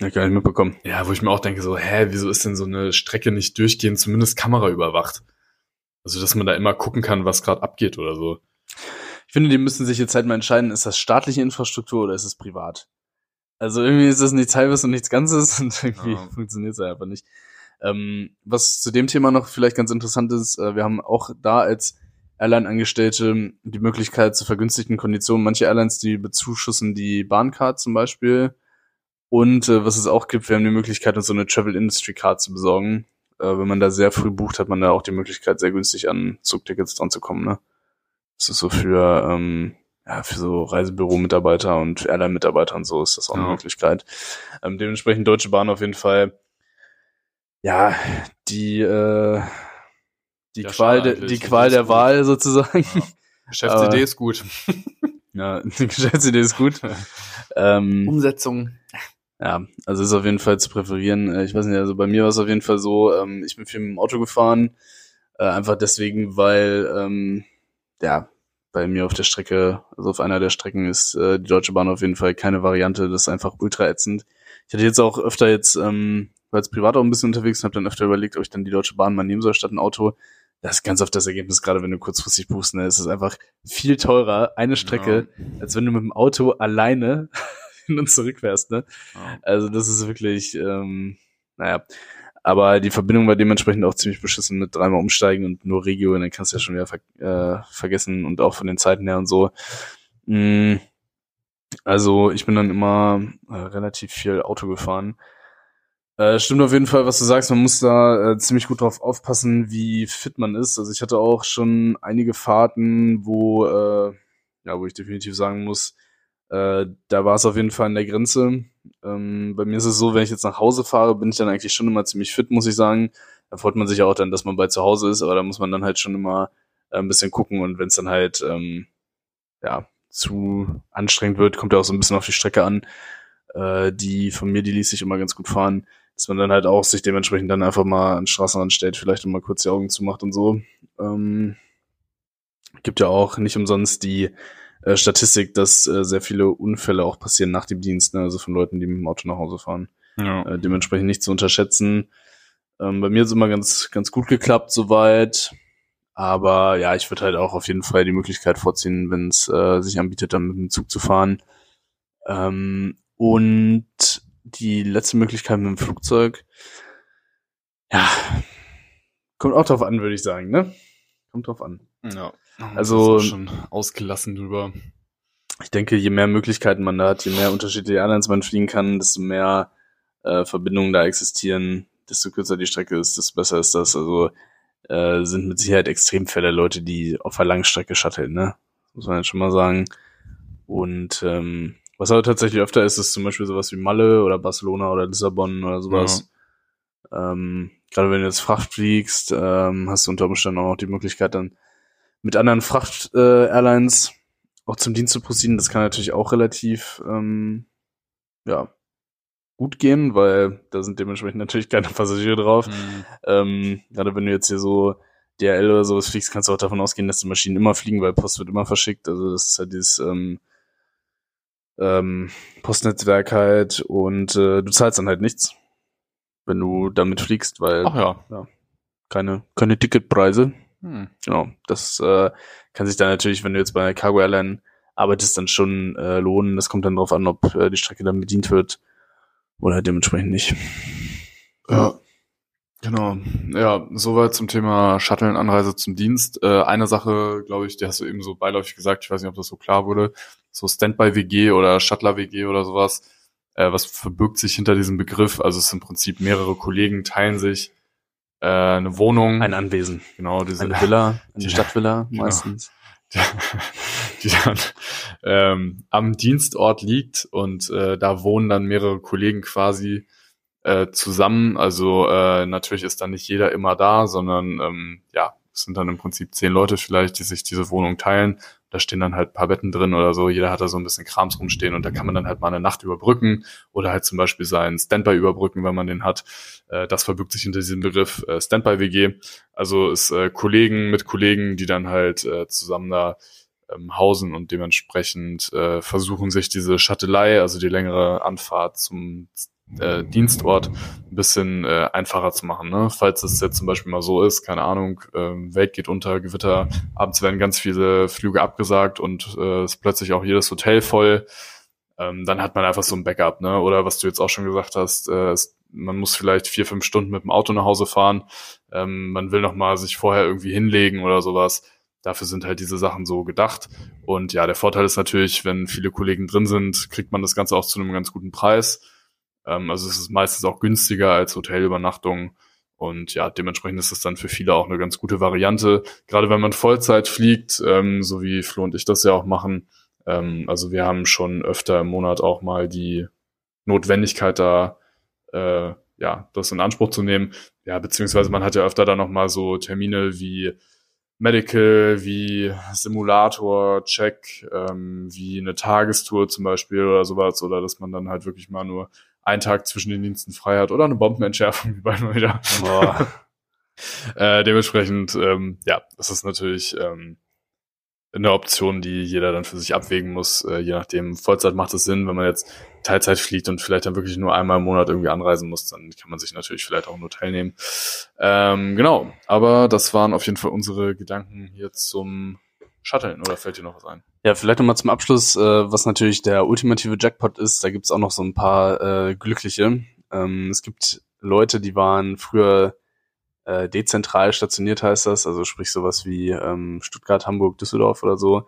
Ja, gar nicht mitbekommen. Ja, wo ich mir auch denke, so, hä, wieso ist denn so eine Strecke nicht durchgehend zumindest Kamera überwacht? Also, dass man da immer gucken kann, was gerade abgeht oder so. Ich finde, die müssen sich jetzt halt mal entscheiden, ist das staatliche Infrastruktur oder ist es privat? Also irgendwie ist das nichts Halbes und nichts Ganzes und irgendwie Ja. funktioniert es einfach nicht. Ähm, was zu dem Thema noch vielleicht ganz interessant ist, äh, wir haben auch da als Airline-Angestellte die Möglichkeit zu vergünstigten Konditionen. Manche Airlines, die bezuschussen die Bahncard zum Beispiel. Und äh, was es auch gibt, wir haben die Möglichkeit, uns so eine Travel Industry Card zu besorgen. Äh, wenn man da sehr früh bucht, hat man da auch die Möglichkeit, sehr günstig an Zugtickets dran zu kommen. Ne? Das ist so für, ähm, ja, für so Reisebüro-Mitarbeiter und Airline-Mitarbeiter und so ist das auch eine Ja. Möglichkeit. Ähm, dementsprechend Deutsche Bahn auf jeden Fall, ja, die, äh, die Ja, Qual, de, die Qual der gut. Wahl sozusagen. Ja. Geschäftsidee ist gut. Ja, die Geschäftsidee ist gut. ähm, Umsetzung. ja, also ist auf jeden Fall zu präferieren. Äh, Ich weiß nicht, also bei mir war es auf jeden Fall so, ähm, ich bin viel mit dem Auto gefahren, äh, einfach deswegen, weil, ähm, ja, bei mir auf der Strecke, also auf einer der Strecken ist äh, die Deutsche Bahn auf jeden Fall keine Variante. Das ist einfach ultra ätzend. Ich hatte jetzt auch öfter jetzt, ähm, war jetzt privat auch ein bisschen unterwegs und habe dann öfter überlegt, ob ich dann die Deutsche Bahn mal nehmen soll statt ein Auto. Das ist ganz oft das Ergebnis, gerade wenn du kurzfristig buchst, ne? Es ist einfach viel teurer, eine Strecke, als wenn du mit dem Auto alleine hin und zurück fährst, ne? Ja. Also das ist wirklich, ähm, naja. Aber die Verbindung war dementsprechend auch ziemlich beschissen mit dreimal umsteigen und nur Regio, und dann kannst du ja schon wieder ver äh, vergessen und auch von den Zeiten her und so. Mm, also ich bin dann immer äh, relativ viel Auto gefahren. Äh, stimmt auf jeden Fall, was du sagst. Man muss da äh, ziemlich gut drauf aufpassen, wie fit man ist. Also ich hatte auch schon einige Fahrten, wo, äh, ja, wo ich definitiv sagen muss, äh, da war es auf jeden Fall an der Grenze. Ähm, bei mir ist es so, wenn ich jetzt nach Hause fahre, bin ich dann eigentlich schon immer ziemlich fit, muss ich sagen. Da freut man sich auch dann, dass man bei zu Hause ist, aber da muss man dann halt schon immer äh, ein bisschen gucken und wenn es dann halt ähm, ja zu anstrengend wird, kommt ja auch so ein bisschen auf die Strecke an. Äh, die von mir, die ließ sich immer ganz gut fahren, dass man dann halt auch sich dementsprechend dann einfach mal an Straßenrand stellt, vielleicht mal kurz die Augen zumacht und so. Ähm, gibt ja auch nicht umsonst die äh, Statistik, dass äh, sehr viele Unfälle auch passieren nach dem Dienst, ne? also von Leuten, die mit dem Auto nach Hause fahren. Ja. Äh, dementsprechend nicht zu unterschätzen. Ähm, bei mir ist immer ganz, ganz gut geklappt soweit. Aber ja, ich würde halt auch auf jeden Fall die Möglichkeit vorziehen, wenn es äh, sich anbietet, dann mit dem Zug zu fahren. Ähm, und die letzte Möglichkeit mit dem Flugzeug, ja, kommt auch drauf an, würde ich sagen, ne? Kommt drauf an. ja. Also- schon ausgelassen drüber. Ich denke, je mehr Möglichkeiten man da hat, je mehr unterschiedliche Airlines man fliegen kann, desto mehr äh, Verbindungen da existieren, desto kürzer die Strecke ist, desto besser ist das. Also äh, sind mit Sicherheit Extremfälle Leute, die auf der Langstrecke shutteln, ne? Muss man jetzt schon mal sagen. Und ähm, was aber tatsächlich öfter ist, ist zum Beispiel sowas wie Malle oder Barcelona oder Lissabon oder sowas. Ähm, Gerade wenn du jetzt Fracht fliegst, ähm, hast du unter Umständen auch noch die Möglichkeit, dann mit anderen Fracht-Airlines auch zum Dienst zu proceeden. Das kann natürlich auch relativ ähm, ja, gut gehen, weil da sind dementsprechend natürlich keine Passagiere drauf. Mhm. Ähm, gerade wenn du jetzt hier so DRL oder sowas fliegst, kannst du auch davon ausgehen, dass die Maschinen immer fliegen, weil Post wird immer verschickt. Also das ist halt dieses ähm, ähm, Postnetzwerk halt und äh, du zahlst dann halt nichts, wenn du damit fliegst, weil Ach ja. keine, keine Ticketpreise. Hm. Genau, das äh, kann sich dann natürlich, wenn du jetzt bei einer Cargo Airline arbeitest, dann schon äh, lohnen. Das kommt dann darauf an, ob äh, die Strecke dann bedient wird oder dementsprechend nicht. Ja. Genau. Ja, soweit zum Thema Shuttle und Anreise zum Dienst. Äh, eine Sache, glaube ich, die hast du eben so beiläufig gesagt, ich weiß nicht, ob das so klar wurde, so Standby-WG oder Shuttler-WG oder sowas. Äh, was verbirgt sich hinter diesem Begriff? Also es sind im Prinzip mehrere Kollegen teilen sich äh, eine Wohnung. Ein Anwesen, genau, diese, eine Villa, eine Die- Stadtvilla genau. meistens. die, die dann ähm, am Dienstort liegt und äh, da wohnen dann mehrere Kollegen quasi äh, zusammen. Also äh, natürlich ist dann nicht jeder immer da, sondern ähm, ja, es sind dann im Prinzip zehn Leute vielleicht, die sich diese Wohnung teilen. Da stehen dann halt paar Betten drin oder so. Jeder hat da so ein bisschen Krams rumstehen und da kann man dann halt mal eine Nacht überbrücken oder halt zum Beispiel seinen Standby überbrücken, wenn man den hat. Äh, das verbirgt sich hinter diesem Begriff äh, Standby-WG. Also ist äh, Kollegen mit Kollegen, die dann halt zusammen da ähm, hausen und dementsprechend versuchen sich diese Shuttelei, also die längere Anfahrt zum äh, Dienstort, ein bisschen äh, einfacher zu machen. Ne? Falls es jetzt zum Beispiel mal so ist, keine Ahnung, ähm, Welt geht unter, Gewitter, abends werden ganz viele Flüge abgesagt und äh, ist plötzlich auch jedes Hotel voll, ähm, dann hat man einfach so ein Backup. Ne? Oder was du jetzt auch schon gesagt hast, äh, es, man muss vielleicht vier, fünf Stunden mit dem Auto nach Hause fahren, ähm, man will noch mal sich vorher irgendwie hinlegen oder sowas. Dafür sind halt diese Sachen so gedacht. Und ja, der Vorteil ist natürlich, wenn viele Kollegen drin sind, kriegt man das Ganze auch zu einem ganz guten Preis. Ähm, also es ist meistens auch günstiger als Hotelübernachtung. Und ja, dementsprechend ist es dann für viele auch eine ganz gute Variante. Gerade wenn man Vollzeit fliegt, ähm, so wie Flo und ich das ja auch machen. Ähm, also wir haben schon öfter im Monat auch mal die Notwendigkeit da, äh, ja, das in Anspruch zu nehmen. Ja, beziehungsweise man hat ja öfter da noch mal so Termine wie Medical, wie Simulator, Check, ähm, wie eine Tagestour zum Beispiel oder sowas, oder dass man dann halt wirklich mal nur einen Tag zwischen den Diensten frei hat oder eine Bombenentschärfung wie bei mal wieder. Boah. Äh, dementsprechend, ähm, ja, das ist natürlich ähm, eine Option, die jeder dann für sich abwägen muss. Äh, je nachdem, Vollzeit macht es Sinn, wenn man jetzt Teilzeit fliegt und vielleicht dann wirklich nur einmal im Monat irgendwie anreisen muss, dann kann man sich natürlich vielleicht auch ein Hotel nehmen. Ähm, genau, aber das waren auf jeden Fall unsere Gedanken hier zum Shutteln, oder fällt dir noch was ein? Ja, vielleicht nochmal zum Abschluss, äh, was natürlich der ultimative Jackpot ist, da gibt's auch noch so ein paar äh, Glückliche. Ähm, es gibt Leute, die waren früher äh, dezentral stationiert, heißt das, also sprich sowas wie ähm, Stuttgart, Hamburg, Düsseldorf oder so.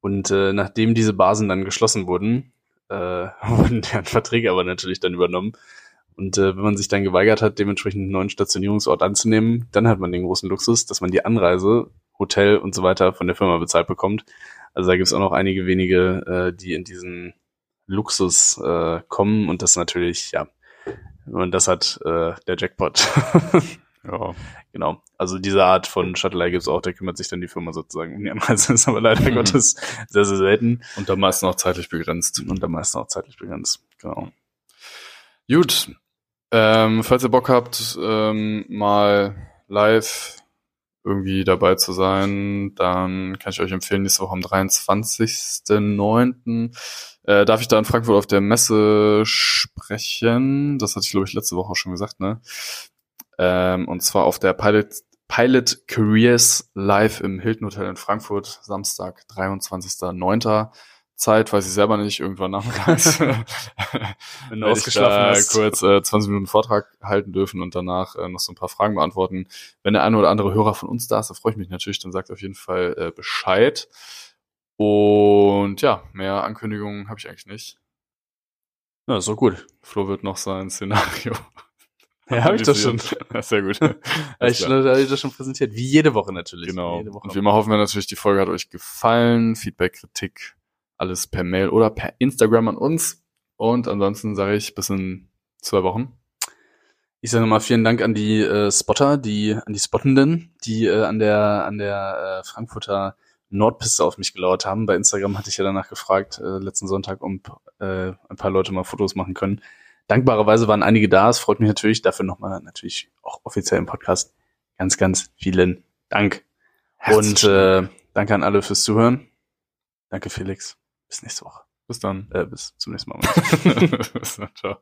Und äh, nachdem diese Basen dann geschlossen wurden, äh, wurden deren Verträge aber natürlich dann übernommen. Und äh, wenn man sich dann geweigert hat, dementsprechend einen neuen Stationierungsort anzunehmen, dann hat man den großen Luxus, dass man die Anreise, Hotel und so weiter von der Firma bezahlt bekommt. Also da gibt es auch noch einige wenige, äh, die in diesen Luxus äh, kommen und das natürlich, ja, man das hat, äh, der Jackpot. Ja. Genau. Also diese Art von Shuttle gibt's auch, da kümmert sich dann die Firma sozusagen um die ist aber leider Mhm. Gottes sehr, sehr selten Und dann meistens auch zeitlich begrenzt. und am meisten auch zeitlich begrenzt. Genau. Gut. Ähm, falls ihr Bock habt, ähm, mal live irgendwie dabei zu sein, dann kann ich euch empfehlen, nächste Woche am 23.09. Äh, darf ich da in Frankfurt auf der Messe sprechen. Das hatte ich, glaube ich, letzte Woche auch schon gesagt, ne? Ähm, und zwar auf der Pilot, Pilot Careers live im Hilton Hotel in Frankfurt, Samstag, 23.09. Zeit, weiß ich selber nicht, irgendwann nachmittags. Wenn du ich ausgeschlafen da hast. kurz äh, 20 Minuten Vortrag halten dürfen und danach äh, noch so ein paar Fragen beantworten. Wenn der eine oder andere Hörer von uns da ist, da freue ich mich natürlich, dann sagt auf jeden Fall äh, Bescheid. Und ja, mehr Ankündigungen habe ich eigentlich nicht. Ja, ist doch gut. Flo wird noch sein Szenario. Ja, hab ich doch schon. Sehr gut. Ich habe ich das schon präsentiert. Wie jede Woche natürlich. Genau. Jede Woche. Und wie immer hoffen wir natürlich, die Folge hat euch gefallen. Feedback, Kritik, alles per Mail oder per Instagram an uns. Und ansonsten sage ich bis in zwei Wochen. Ich sage nochmal vielen Dank an die äh, Spotter, die an die Spottenden, die äh, an der an der äh, Frankfurter Nordpiste auf mich gelauert haben. Bei Instagram hatte ich ja danach gefragt äh, letzten Sonntag, ob äh, ein paar Leute mal Fotos machen können. Dankbarerweise waren einige da. Es freut mich natürlich. Dafür nochmal natürlich auch offiziell im Podcast ganz ganz vielen Dank. Und äh, danke an alle fürs Zuhören. Danke Felix. Bis nächste Woche. bis dann. Äh, bis zum nächsten Mal. bis dann. Ciao.